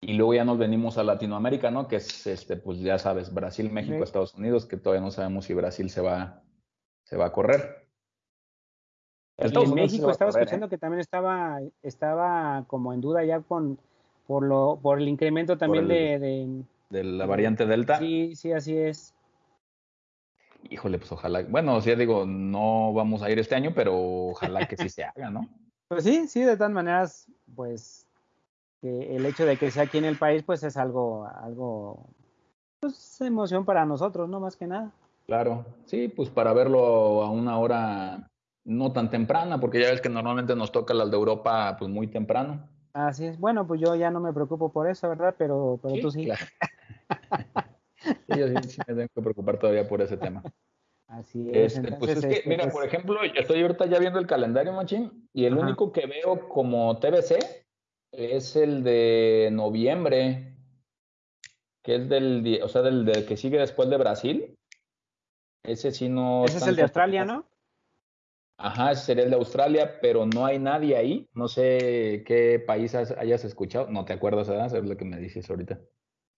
Speaker 1: Y luego ya nos venimos a Latinoamérica, ¿no? Que es, este, pues ya sabes, Brasil, México, Estados Unidos, que todavía no sabemos si Brasil se va, se va a correr.
Speaker 2: en México estaba ¿eh? escuchando que también estaba, estaba como en duda ya con, por, lo, por el incremento también de,
Speaker 1: de, la variante Delta.
Speaker 2: Sí, sí, así es.
Speaker 1: Híjole, pues ojalá. Bueno, sí, digo, no vamos a ir este año, pero ojalá que sí se haga, ¿no? [LAUGHS]
Speaker 2: Pues sí, sí, de todas maneras, pues que el hecho de que sea aquí en el país, pues es algo, algo, pues emoción para nosotros, ¿no? Más que nada.
Speaker 1: Claro, sí, pues para verlo a una hora no tan temprana, porque ya ves que normalmente nos toca las de Europa pues muy temprano.
Speaker 2: Así es, bueno, pues yo ya no me preocupo por eso, ¿verdad? Pero, pero tú sí. [LAUGHS]
Speaker 1: sí, yo sí, me tengo que preocupar todavía por ese tema.
Speaker 2: Así es.
Speaker 1: Este, pues es que, este, mira, pues por ejemplo, yo estoy ahorita ya viendo el calendario, Machín, y el único que veo como TBC es el de noviembre, que es del, o sea, del, que sigue después de Brasil. Ese sí no.
Speaker 2: Ese es el de Australia, ¿no?
Speaker 1: Ajá, ese sería el de Australia, pero no hay nadie ahí. No sé qué país hayas escuchado. No te acuerdas, ¿verdad? Es lo que me dices ahorita.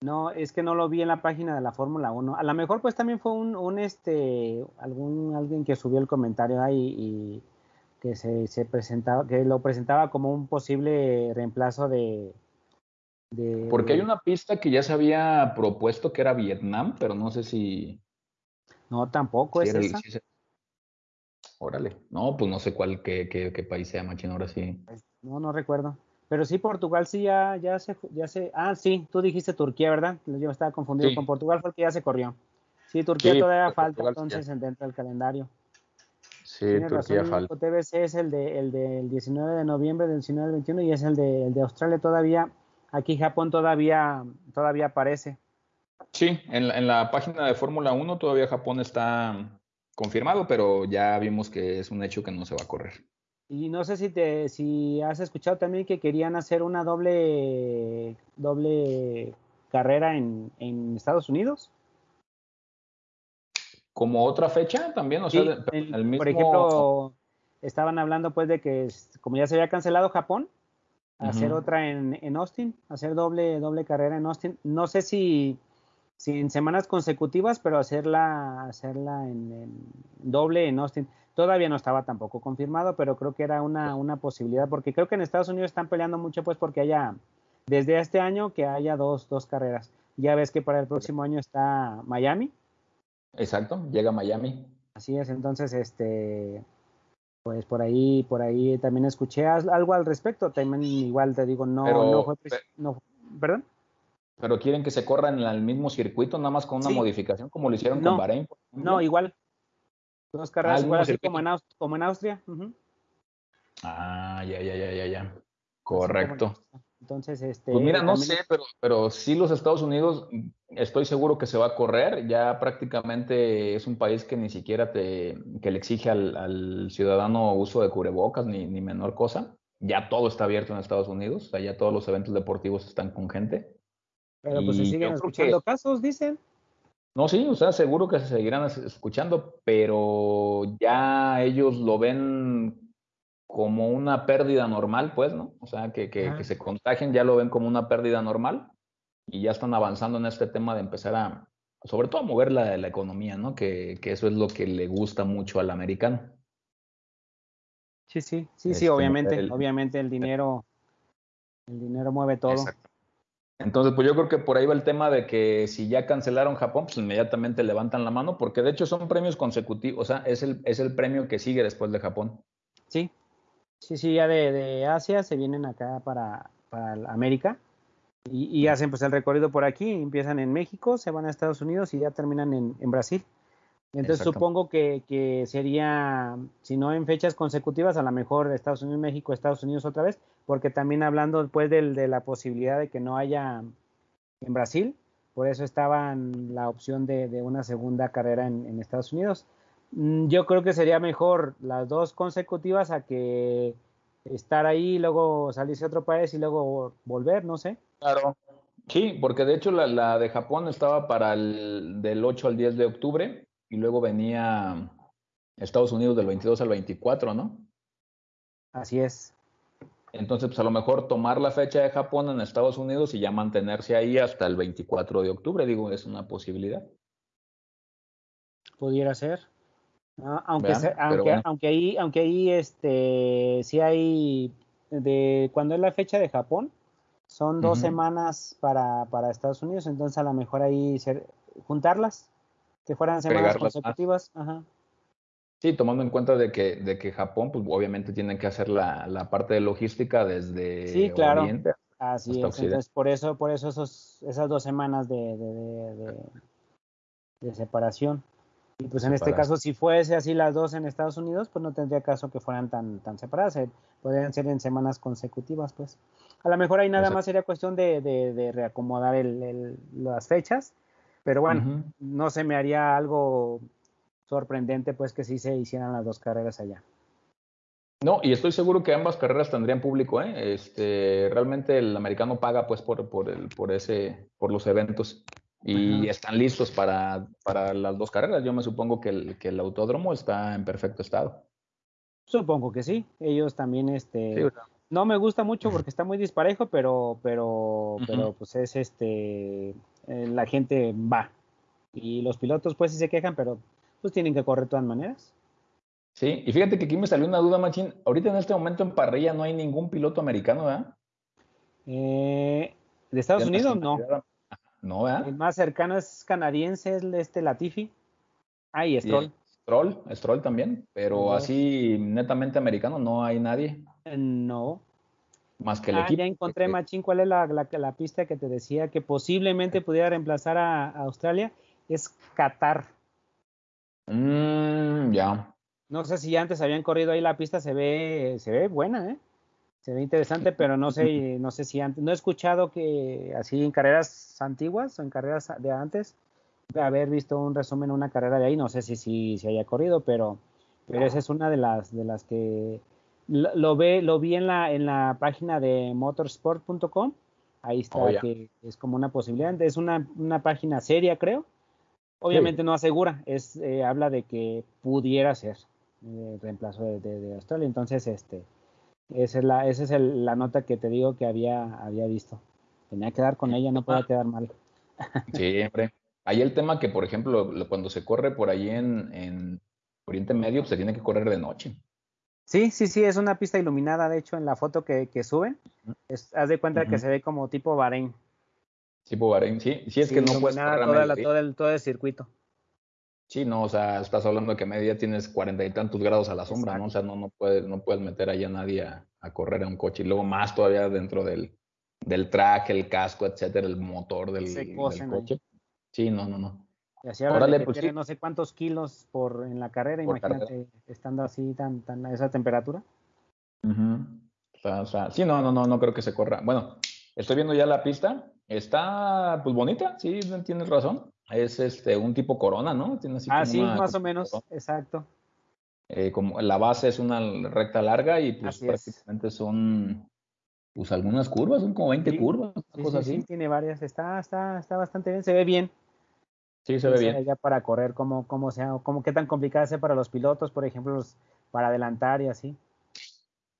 Speaker 2: No, es que no lo vi en la página de la Fórmula 1. A lo mejor pues también fue un, un este, algún, alguien que subió el comentario ahí y, que se, presentaba, que lo presentaba como un posible reemplazo de,
Speaker 1: Porque hay una pista que ya se había propuesto que era Vietnam, pero no sé si.
Speaker 2: No, tampoco es esa.
Speaker 1: Órale. No, pues no sé cuál, qué, qué, país sea, machín, ahora sí.
Speaker 2: Pues, no, no recuerdo. Pero sí, Portugal sí ya, ya se, ya se. Ah, sí, tú dijiste Turquía, ¿verdad? Yo estaba confundido con Portugal porque ya se corrió. Sí, Turquía todavía falta entonces dentro del calendario.
Speaker 1: Sí, Turquía falta.
Speaker 2: TBC es el, de, el del 19 de noviembre, del 19 al 21 y es el de, el de Australia todavía. Aquí Japón todavía, todavía aparece.
Speaker 1: Sí, en la, en la página de Fórmula 1 todavía Japón está confirmado, pero ya vimos que es un hecho que no se va a correr.
Speaker 2: Y no sé si te, si has escuchado también que querían hacer una doble, doble carrera en, en Estados Unidos.
Speaker 1: Como otra fecha también, o sea,
Speaker 2: el, mismo... por ejemplo, estaban hablando pues de que como ya se había cancelado Japón, hacer otra en, en, Austin, hacer doble, doble carrera en Austin. No sé si, si en semanas consecutivas, pero hacerla, hacerla en, doble en Austin. Todavía no estaba tampoco confirmado, pero creo que era una, una posibilidad, porque creo que en Estados Unidos están peleando mucho pues porque haya, desde este año que haya dos, dos carreras. Ya ves que para el próximo año está Miami,
Speaker 1: Exacto, llega a Miami.
Speaker 2: Así es, entonces, este, pues por ahí, por ahí también escuché algo al respecto. También igual te digo, no, no fue, no, perdón.
Speaker 1: Pero quieren que se corra en el mismo circuito, nada más con una modificación, como lo hicieron con Bahrein.
Speaker 2: No, igual. Dos carreras igual así como en, como en Austria.
Speaker 1: Ah, ya, ya, ya, ya, ya. Correcto.
Speaker 2: Entonces, este.
Speaker 1: Pues mira, no sé, pero, pero sí los Estados Unidos, estoy seguro que se va a correr. Ya prácticamente es un país que ni siquiera te, que le exige al, ciudadano uso de cubrebocas ni, ni, menor cosa. Ya todo está abierto en Estados Unidos, o sea, ya todos los eventos deportivos están con gente.
Speaker 2: Pero pues se siguen escuchando casos, dicen.
Speaker 1: No, sí, o sea, seguro que se seguirán escuchando, pero ya ellos lo ven como una pérdida normal, pues, ¿no? O sea, que, que, se contagien ya lo ven como una pérdida normal y ya están avanzando en este tema de empezar a, sobre todo a mover la, la economía, ¿no? Que, que, eso es lo que le gusta mucho al americano.
Speaker 2: Sí, sí, sí, sí, este, obviamente, obviamente el dinero, el dinero mueve todo. Exacto.
Speaker 1: Entonces, pues yo creo que por ahí va el tema de que si ya cancelaron Japón, pues inmediatamente levantan la mano, porque de hecho son premios consecutivos, o sea, es el, es el premio que sigue después de Japón.
Speaker 2: Sí, Sí, sí, ya de, Asia se vienen acá para, para América y, hacen pues el recorrido por aquí, empiezan en México, se van a Estados Unidos y ya terminan en, Brasil. Entonces supongo que, que, sería, si no en fechas consecutivas, a lo mejor Estados Unidos, México, Estados Unidos otra vez, porque también hablando después de la posibilidad de que no haya en Brasil, por eso estaba la opción de, de una segunda carrera en, en Estados Unidos. Mm, yo creo que sería mejor las dos consecutivas a que estar ahí, luego salirse a otro país y luego volver, no sé.
Speaker 1: Claro. Sí, porque de hecho la, de Japón estaba para el del 8 al 10 de octubre y luego venía Estados Unidos del 22 al 24, ¿no?
Speaker 2: Así es.
Speaker 1: Entonces, pues a lo mejor tomar la fecha de Japón en Estados Unidos y ya mantenerse ahí hasta el 24 de octubre, digo, es una posibilidad.
Speaker 2: Pudiera ser. Aunque, aunque, aunque, ahí, aunque ahí este, sí hay, de cuando es la fecha de Japón, son dos semanas para, para, Estados Unidos, entonces a lo mejor ahí juntarlas, que fueran semanas consecutivas. Ajá.
Speaker 1: Sí, tomando en cuenta de que, de que Japón, pues obviamente tienen que hacer la, la parte de logística desde
Speaker 2: sí, claro. Así es, entonces por eso, por eso esos, esas dos semanas de, de, de separación. Y pues en este caso, si fuese así las dos en Estados Unidos, pues no tendría caso que fueran tan, tan separadas. Eh, podrían ser en semanas consecutivas, pues. A lo mejor ahí nada más sería cuestión de, de, reacomodar el, las fechas. Pero bueno, no se me haría algo sorprendente, pues, que sí se hicieran las dos carreras allá.
Speaker 1: No, y estoy seguro que ambas carreras tendrían público, ¿eh? Este, realmente el americano paga, pues, por, por, el, por ese, por los eventos y están listos para, para, las dos carreras. Yo me supongo que el, que el autódromo está en perfecto estado.
Speaker 2: Supongo que sí. Ellos también, este, no me gusta mucho porque está muy disparejo, pero, pero, pero pues es este, eh, la gente va. Y los pilotos pues sí se quejan, pero pues tienen que correr de todas maneras.
Speaker 1: Sí, y fíjate que aquí me salió una duda, Machín. Ahorita en este momento en parrilla no hay ningún piloto americano, ¿verdad?
Speaker 2: Eh, ¿De Estados Unidos? No. No, El más cercano es canadiense, es este Latifi. Ah, y Stroll.
Speaker 1: Stroll, Stroll también, pero así netamente americano no hay nadie.
Speaker 2: Eh, no.
Speaker 1: Más que el ah, equipo.
Speaker 2: Ya encontré, Machín, cuál es la, la, pista que te decía que posiblemente pudiera reemplazar a, Australia. Es Qatar.
Speaker 1: Mm, ya.
Speaker 2: No sé si antes habían corrido ahí la pista, se ve, se ve buena, ¿eh? Se ve interesante, pero no sé, no sé si antes, no he escuchado que así en carreras antiguas o en carreras de antes, haber visto un resumen, una carrera de ahí, no sé si, si, si haya corrido, pero, pero esa es una de las, de las que lo, ve, lo vi en la, en la página de motorsport.com, ahí está, oh, que es como una posibilidad, es una, una página seria, creo, obviamente no asegura, es, eh, habla de que pudiera ser el eh, reemplazo de, de Australia, entonces, este, esa es la, esa es la nota que te digo que había, había visto. Tenía que dar con ella, no podía quedar mal. [LAUGHS]
Speaker 1: Siempre. Hay el tema que, por ejemplo, cuando se corre por ahí en, Oriente Medio, pues, se tiene que correr de noche.
Speaker 2: Sí, sí, sí, es una pista iluminada, de hecho, en la foto que, que suben. haz de cuenta que se ve como tipo Bahrein.
Speaker 1: Tipo Bahrein, sí. Sí, es que no puedes
Speaker 2: todo, el, todo el circuito.
Speaker 1: Sí, no, o sea, estás hablando que a media tienes cuarenta y tantos grados a la sombra, ¿no? O sea, no, no, puedes, no puedes meter ahí a nadie a, correr en un coche. Y luego más todavía dentro del, del track, el casco, etcétera, el motor del, coche. Sí, no, no, no.
Speaker 2: Y así Órale, pues, no sé cuántos kilos por en la carrera, imagínate, estando así tan, tan a esa temperatura.
Speaker 1: o, sea, sí, no, no, no, no creo que se corra. Bueno, estoy viendo ya la pista. Está, pues, bonita, sí, tienes razón. Es este un tipo corona, ¿no?
Speaker 2: Tiene así ah, sí, más o menos, exacto.
Speaker 1: Eh, como la base es una recta larga y pues prácticamente son pues algunas curvas, son como 20 curvas,
Speaker 2: sí, cosas así. Sí, tiene varias, está, está, está bastante bien, se ve bien.
Speaker 1: Sí, se ve bien.
Speaker 2: Ya para correr, como, cómo sea, como qué tan complicada sea para los pilotos, por ejemplo, para adelantar y así.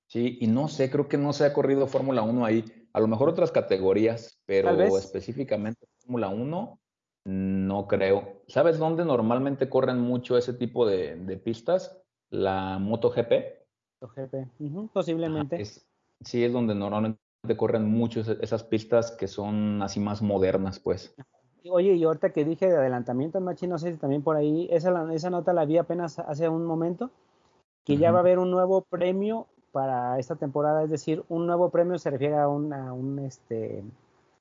Speaker 1: Sí, y no sé, creo que no se ha corrido Fórmula 1 ahí. A lo mejor otras categorías, pero específicamente Fórmula 1 no creo. ¿Sabes dónde normalmente corren mucho ese tipo de, pistas? La MotoGP.
Speaker 2: MotoGP, posiblemente.
Speaker 1: sí, es donde normalmente corren mucho esas pistas que son así más modernas, pues.
Speaker 2: Oye, y ahorita que dije de adelantamiento, Machi, no sé si también por ahí, esa, esa nota la vi apenas hace un momento, que ya va a haber un nuevo premio para esta temporada, es decir, un nuevo premio se refiere a un, a un este,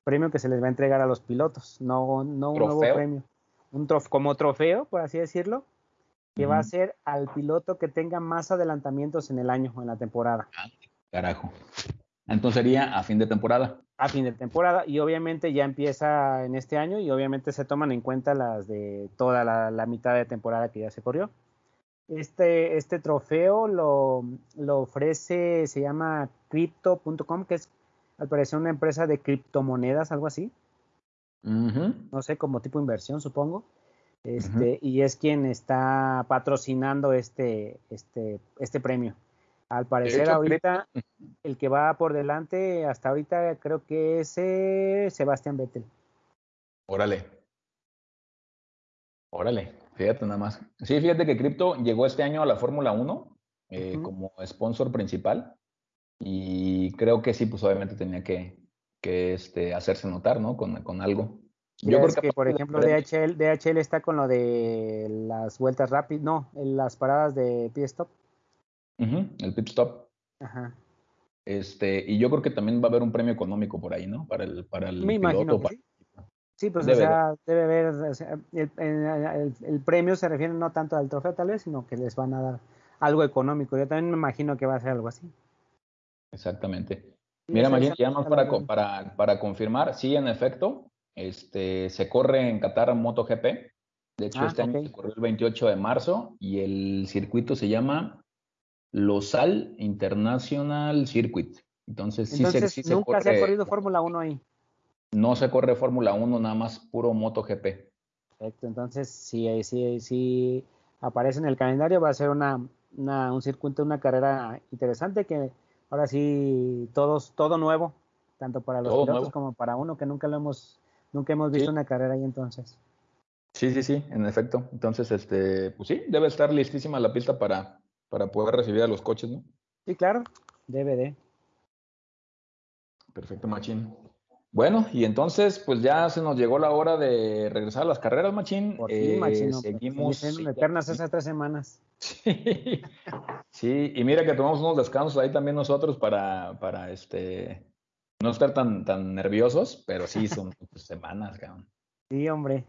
Speaker 2: premio que se les va a entregar a los pilotos, no, no un nuevo premio. Un como trofeo, por así decirlo, que va a ser al piloto que tenga más adelantamientos en el año o en la temporada.
Speaker 1: Ah, carajo. Entonces sería a fin de temporada.
Speaker 2: A fin de temporada y obviamente ya empieza en este año y obviamente se toman en cuenta las de toda la, la mitad de temporada que ya se corrió. Este, este trofeo lo, lo ofrece, se llama crypto.com, que es al parecer una empresa de criptomonedas, algo así. No sé, como tipo inversión, supongo. Este, y es quien está patrocinando este, este, este premio. Al parecer, ahorita, el que va por delante, hasta ahorita creo que es eh, Sebastián Vettel.
Speaker 1: Órale. Órale, fíjate nada más. Sí, fíjate que Crypto llegó este año a la Fórmula 1 eh, como sponsor principal. Y creo que sí, pues obviamente tenía que, que este, hacerse notar, ¿no? Con, con algo.
Speaker 2: Yo creo que, por ejemplo, DHL, DHL está con lo de las vueltas rápidas, no, las paradas de pit stop.
Speaker 1: el pit stop. Ajá. Este, y yo creo que también va a haber un premio económico por ahí, ¿no? Para el, para el
Speaker 2: Me piloto. sí. sí. pues o sea, debe haber, o sea, el, el, el, premio se refiere no tanto al trofeo tal vez, sino que les van a dar algo económico. Yo también me imagino que va a ser algo así.
Speaker 1: Exactamente. Mira, María, ya más para, para, para, confirmar, sí, en efecto, este, se corre en Qatar MotoGP. De hecho, ah, este año se corrió el 28 de marzo y el circuito se llama Losal International Circuit. Entonces, sí,
Speaker 2: se, nunca se ha corrido Fórmula 1 ahí.
Speaker 1: No se corre Fórmula 1, nada más puro MotoGP.
Speaker 2: Perfecto, entonces sí, sí, sí aparece en el calendario, va a ser una, una, un circuito, una carrera interesante que ahora sí, todos, todo nuevo, tanto para los pilotos como para uno, que nunca lo hemos, nunca hemos visto una carrera ahí entonces.
Speaker 1: Sí, sí, sí, en efecto. Entonces, este, pues sí, debe estar listísima la pista para, para poder recibir a los coches, ¿no?
Speaker 2: Sí, claro, debe de.
Speaker 1: Perfecto, Machín. Bueno, y entonces, pues ya se nos llegó la hora de regresar a las carreras, Machín.
Speaker 2: Por eh, pues, seguimos. eternas esas tres semanas. [LAUGHS]
Speaker 1: Sí. sí, y mira que tomamos unos descansos ahí también nosotros para, para este, no estar tan, tan nerviosos, pero sí son [LAUGHS] semanas, cabrón.
Speaker 2: Sí, hombre.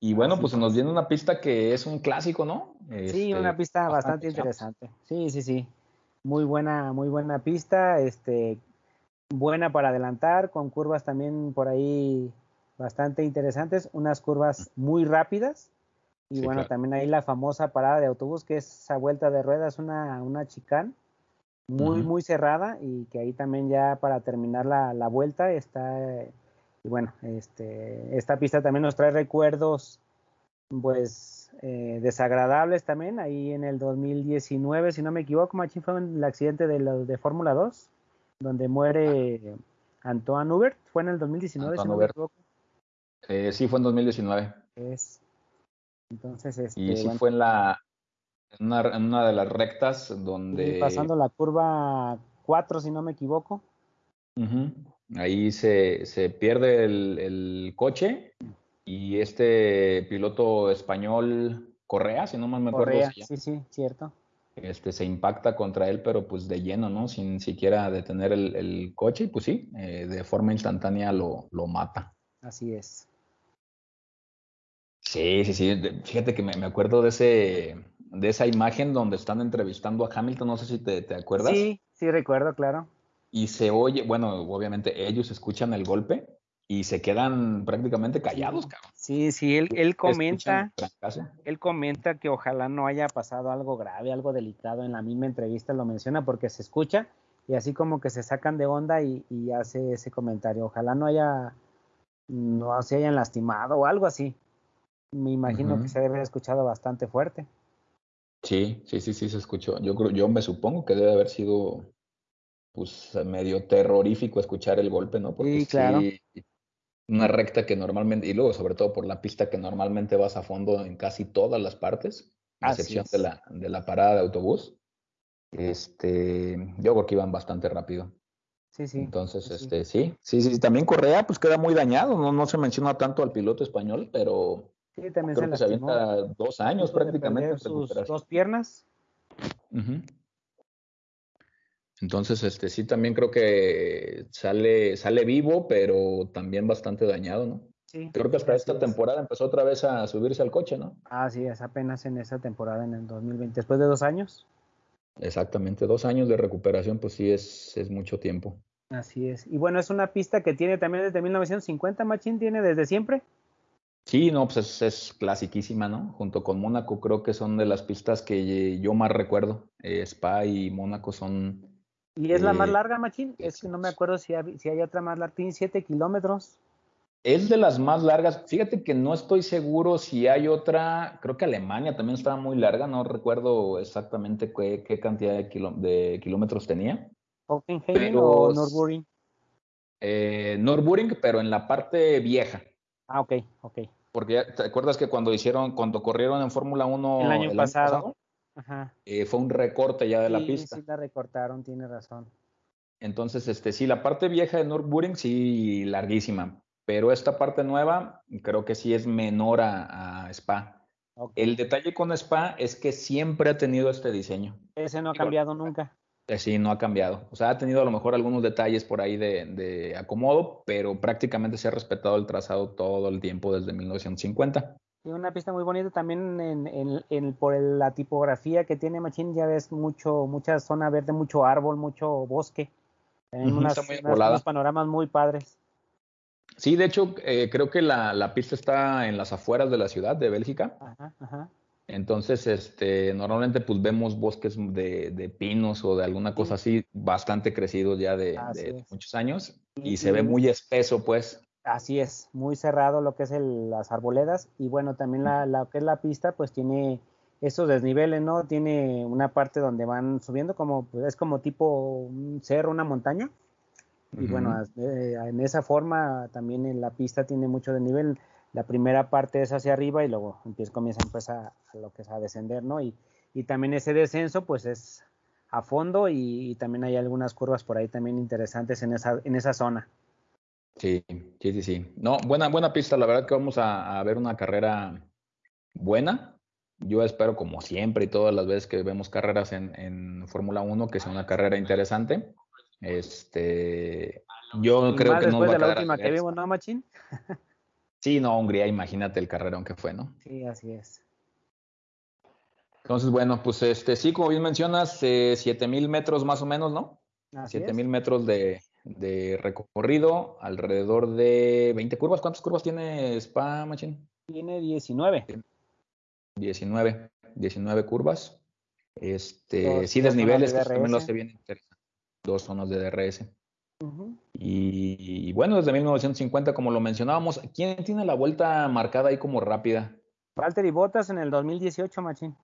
Speaker 1: Y bueno, pues se nos viene una pista que es un clásico, ¿no?
Speaker 2: sí, una este, pista bastante, interesante. Sí, sí, sí. Muy buena, muy buena pista, este, buena para adelantar, con curvas también por ahí bastante interesantes, unas curvas muy rápidas. Y bueno, también ahí la famosa parada de autobús, que es esa vuelta de ruedas, una, una chicane muy, muy cerrada y que ahí también ya para terminar la, la vuelta está, y bueno, este, esta pista también nos trae recuerdos pues eh, desagradables también, ahí en el 2019, si no me equivoco, Machín fue el accidente de, de Fórmula 2, donde muere Antoine Hubert, fue en el 2019, si no me equivoco.
Speaker 1: Eh, sí, fue en 2019.
Speaker 2: Es. Entonces, este,
Speaker 1: y sí fue en la en una, de las rectas donde...
Speaker 2: pasando la curva 4, si no me equivoco.
Speaker 1: Ahí se, se pierde el, coche y este piloto español, Correa, si no mal me acuerdo.
Speaker 2: Correa, sí, sí, cierto.
Speaker 1: Este, se impacta contra él, pero pues de lleno, ¿no? Sin siquiera detener el, coche y pues sí, eh, de forma instantánea lo, lo mata.
Speaker 2: Así es.
Speaker 1: Sí, sí, sí. Fíjate que me, acuerdo de ese, de esa imagen donde están entrevistando a Hamilton, no sé si te, acuerdas.
Speaker 2: Sí, sí recuerdo, claro.
Speaker 1: Y se oye, bueno, obviamente ellos escuchan el golpe y se quedan prácticamente callados, cabrón.
Speaker 2: Sí, sí, él, él comenta, él comenta que ojalá no haya pasado algo grave, algo delicado en la misma entrevista lo menciona porque se escucha y así como que se sacan de onda y, y hace ese comentario, ojalá no haya, no se hayan lastimado o algo así me imagino que se debe haber escuchado bastante fuerte.
Speaker 1: Sí, sí, sí, sí se escuchó. Yo creo, yo me supongo que debe haber sido pues medio terrorífico escuchar el golpe, ¿no?
Speaker 2: Porque sí, claro.
Speaker 1: Una recta que normalmente, y luego sobre todo por la pista que normalmente vas a fondo en casi todas las partes, a excepción de la, de la parada de autobús. Este, yo creo que iban bastante rápido.
Speaker 2: Sí, sí.
Speaker 1: Entonces, este, sí, sí, sí, también Correa pues queda muy dañado, no, no se menciona tanto al piloto español, pero
Speaker 2: Sí, también se,
Speaker 1: lastimó. dos años prácticamente.
Speaker 2: Sus dos piernas.
Speaker 1: Entonces, este sí, también creo que sale, sale vivo, pero también bastante dañado, ¿no?
Speaker 2: Sí.
Speaker 1: Creo que hasta esta temporada empezó otra vez a subirse al coche, ¿no?
Speaker 2: Ah, sí, es apenas en esa temporada, en el 2020, después de dos años.
Speaker 1: Exactamente, dos años de recuperación, pues sí es, es mucho tiempo.
Speaker 2: Así es. Y bueno, es una pista que tiene también desde 1950, Machín, tiene desde siempre.
Speaker 1: Sí, no, pues es, es clasiquísima, ¿no? Junto con Mónaco creo que son de las pistas que yo más recuerdo. Eh, Spa y Mónaco son...
Speaker 2: ¿Y es la más eh, larga, Machín? Es que no me acuerdo si hay, si hay otra más larga. Tiene 7 kilómetros.
Speaker 1: Es de las más largas. Fíjate que no estoy seguro si hay otra. Creo que Alemania también estaba muy larga. No recuerdo exactamente qué, cantidad de, de, kilómetros tenía.
Speaker 2: ¿Hockenheim o Nürburgring?
Speaker 1: Eh, pero en la parte vieja.
Speaker 2: Ah, ok, ok.
Speaker 1: Porque te acuerdas que cuando hicieron, cuando corrieron en Fórmula 1
Speaker 2: el año pasado,
Speaker 1: eh, fue un recorte ya de la pista.
Speaker 2: Sí, la recortaron, tiene razón.
Speaker 1: Entonces, este, sí, la parte vieja de Nürburgring sí larguísima, pero esta parte nueva creo que sí es menor a, Spa. El detalle con Spa es que siempre ha tenido este diseño.
Speaker 2: Ese no ha cambiado nunca.
Speaker 1: Eh, sí, no ha cambiado. O sea, ha tenido a lo mejor algunos detalles por ahí de, acomodo, pero prácticamente se ha respetado el trazado todo el tiempo desde 1950.
Speaker 2: Y una pista muy bonita también en, por la tipografía que tiene Machine, ya ves mucho, mucha zona verde, mucho árbol, mucho bosque. En unos panoramas muy padres.
Speaker 1: Sí, de hecho, eh, creo que la, la, pista está en las afueras de la ciudad de Bélgica.
Speaker 2: Ajá, ajá.
Speaker 1: Entonces, este, normalmente pues vemos bosques de, pinos o de alguna cosa así bastante crecidos ya de, muchos años y, se ve muy espeso pues.
Speaker 2: Así es, muy cerrado lo que es las arboledas y bueno, también la, la, que es la pista pues tiene esos desniveles, ¿no? Tiene una parte donde van subiendo como, pues, es como tipo un cerro, una montaña. Y bueno, eh, en esa forma también en la pista tiene mucho desnivel la primera parte es hacia arriba y luego empieza, comienza pues, a, lo que es a descender, ¿no? Y, y, también ese descenso pues es a fondo y, también hay algunas curvas por ahí también interesantes en esa, en esa zona.
Speaker 1: Sí, sí, sí, sí. No, buena, buena pista. La verdad que vamos a, ver una carrera buena. Yo espero, como siempre y todas las veces que vemos carreras en, en Fórmula 1, que sea una carrera interesante. Este, yo creo que
Speaker 2: no va a de la última que vimos, ¿no, Machín? [LAUGHS]
Speaker 1: Sí, no, Hungría, imagínate el carrerón que fue, ¿no?
Speaker 2: Sí, así es.
Speaker 1: Entonces, bueno, pues este sí, como bien mencionas, eh, 7000 metros más o menos, ¿no?
Speaker 2: Así
Speaker 1: 7000 metros de, de, recorrido, alrededor de 20 curvas. ¿Cuántas curvas tiene Spa Machine?
Speaker 2: Tiene 19.
Speaker 1: 19, 19 curvas. Este, sí, desniveles, que también lo hace bien interesante. Dos zonas de DRS. y, bueno, desde 1950, como lo mencionábamos, ¿quién tiene la vuelta marcada ahí como rápida?
Speaker 2: Valtteri Bottas en el 2018, Machín.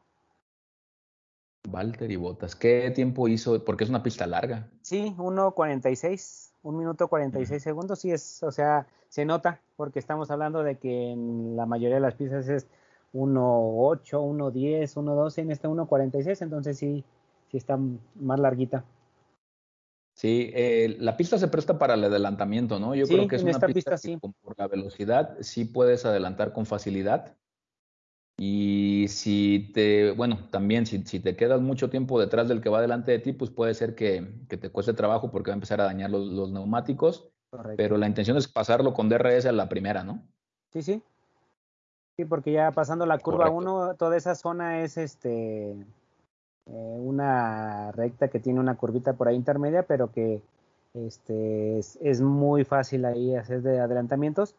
Speaker 1: Valtteri Bottas, ¿qué tiempo hizo? Porque es una pista larga.
Speaker 2: Sí, 1.46, un minuto 46 segundos, sí es, o sea, se nota, porque estamos hablando de que en la mayoría de las pistas es 1.8, 1.10, 1.12, en este 1.46, entonces sí, sí está más larguita.
Speaker 1: Sí, eh, la pista se presta para el adelantamiento, ¿no? Yo creo que es una pista, que por la velocidad sí puedes adelantar con facilidad. Y si te, bueno, también si, si, te quedas mucho tiempo detrás del que va delante de ti, pues puede ser que, que te cueste trabajo porque va a empezar a dañar los, los neumáticos. Pero la intención es pasarlo con DRS a la primera, ¿no?
Speaker 2: Sí, sí. Sí, porque ya pasando la curva 1, toda esa zona es este eh, una recta que tiene una curvita por ahí intermedia, pero que este es, muy fácil ahí hacer de adelantamientos.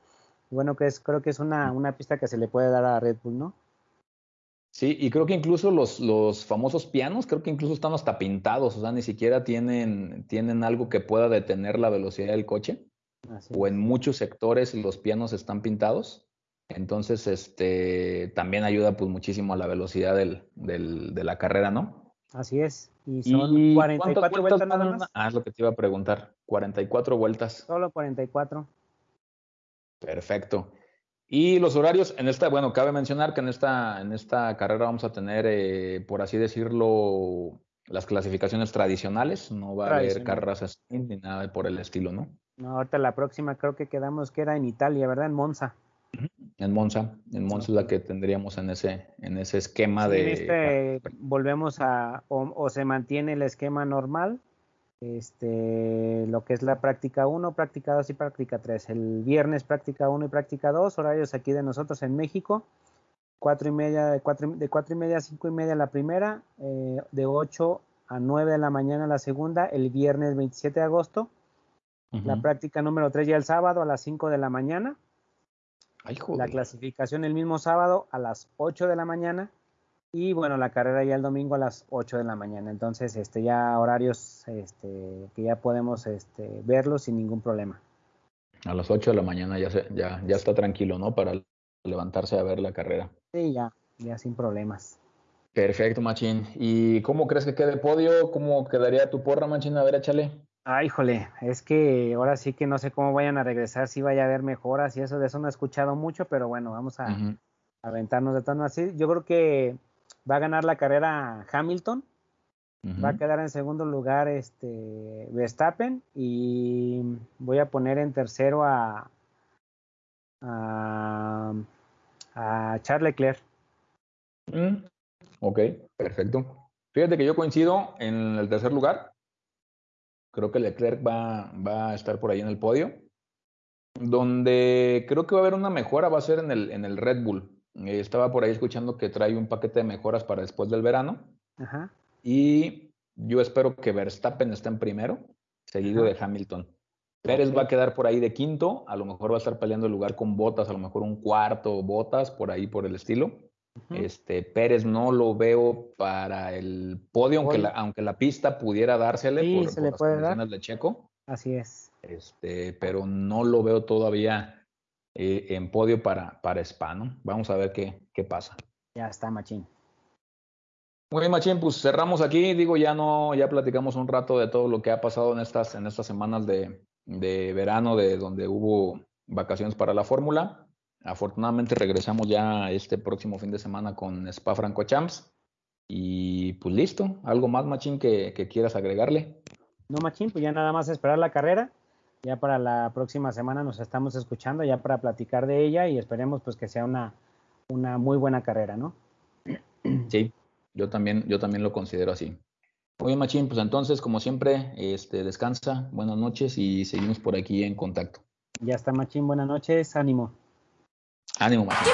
Speaker 2: Bueno, que es, creo que es una, una pista que se le puede dar a Red Bull, ¿no?
Speaker 1: Sí, y creo que incluso los, los famosos pianos, creo que incluso están hasta pintados, o sea, ni siquiera tienen, tienen algo que pueda detener la velocidad del coche. o en muchos sectores los pianos están pintados. Entonces, este, también ayuda pues muchísimo a la velocidad del, del, de la carrera, ¿no?
Speaker 2: Así es. Y son 44 vueltas, nada más.
Speaker 1: Ah, es lo que te iba a preguntar. 44 vueltas.
Speaker 2: Solo 44.
Speaker 1: Perfecto. Y los horarios, en esta, bueno, cabe mencionar que en esta, en esta carrera vamos a tener, eh, por así decirlo, las clasificaciones tradicionales. No va a haber carreras ni nada por el estilo, ¿no?
Speaker 2: No, ahorita la próxima creo que quedamos que era en Italia, ¿verdad? En Monza.
Speaker 1: En Monza, en Monza es la que tendríamos en ese, en ese esquema de.
Speaker 2: Este, volvemos a, o, se mantiene el esquema normal, este, lo que es la práctica 1, práctica 2 y práctica 3. El viernes práctica 1 y práctica 2, horarios aquí de nosotros en México, cuatro y media, de 4 de cuatro y media a 5 y media la primera, eh, de 8 a 9 de la mañana la segunda, el viernes 27 de agosto. La práctica número 3 ya el sábado a las 5 de la mañana. La clasificación el mismo sábado a las 8 de la mañana y bueno, la carrera ya el domingo a las 8 de la mañana. Entonces, este ya horarios este, que ya podemos este, verlos sin ningún problema.
Speaker 1: A las 8 de la mañana ya, se, ya, ya está tranquilo, ¿no? Para levantarse a ver la carrera.
Speaker 2: Sí, ya, ya sin problemas.
Speaker 1: Perfecto, Machín. ¿Y cómo crees que quede el podio? ¿Cómo quedaría tu porra, Machín? A ver, échale.
Speaker 2: Ay, híjole, es que ahora sí que no sé cómo vayan a regresar, si vaya a haber mejoras y eso, de eso no he escuchado mucho, pero bueno, vamos a, aventarnos de tono así. Yo creo que va a ganar la carrera Hamilton, va a quedar en segundo lugar este Verstappen y voy a poner en tercero a, a, Charles Leclerc.
Speaker 1: Mm, ok, perfecto. Fíjate que yo coincido en el tercer lugar. Creo que Leclerc va, va a estar por ahí en el podio. Donde creo que va a haber una mejora va a ser en el, en el Red Bull. Eh, estaba por ahí escuchando que trae un paquete de mejoras para después del verano. Y yo espero que Verstappen esté en primero, seguido de Hamilton. Pérez va a quedar por ahí de quinto, a lo mejor va a estar peleando el lugar con Botas, a lo mejor un cuarto Botas, por ahí por el estilo. Este Pérez no lo veo para el podio, aunque la, aunque la pista pudiera dársele por,
Speaker 2: se le las puede dar.
Speaker 1: de Checo.
Speaker 2: Así es.
Speaker 1: Este, pero no lo veo todavía eh, en podio para, para Spa, Vamos a ver qué, qué pasa.
Speaker 2: Ya está, Machín.
Speaker 1: Muy bien, Machín, pues cerramos aquí. Digo, ya no, ya platicamos un rato de todo lo que ha pasado en estas, en estas semanas de, de verano, de donde hubo vacaciones para la fórmula. Afortunadamente regresamos ya este próximo fin de semana con Spa Franco Champs. Y pues listo, algo más, Machín, que, quieras agregarle.
Speaker 2: No, Machín, pues ya nada más esperar la carrera. Ya para la próxima semana nos estamos escuchando ya para platicar de ella y esperemos pues que sea una, una muy buena carrera, ¿no? [CLEARS THROAT]
Speaker 1: Sí, yo también, yo también lo considero así. Muy bien, Machín, pues entonces, como siempre, este, descansa, buenas noches y seguimos por aquí en contacto.
Speaker 2: Ya está, Machín, buenas noches, ánimo.
Speaker 3: Ánimo, Machín.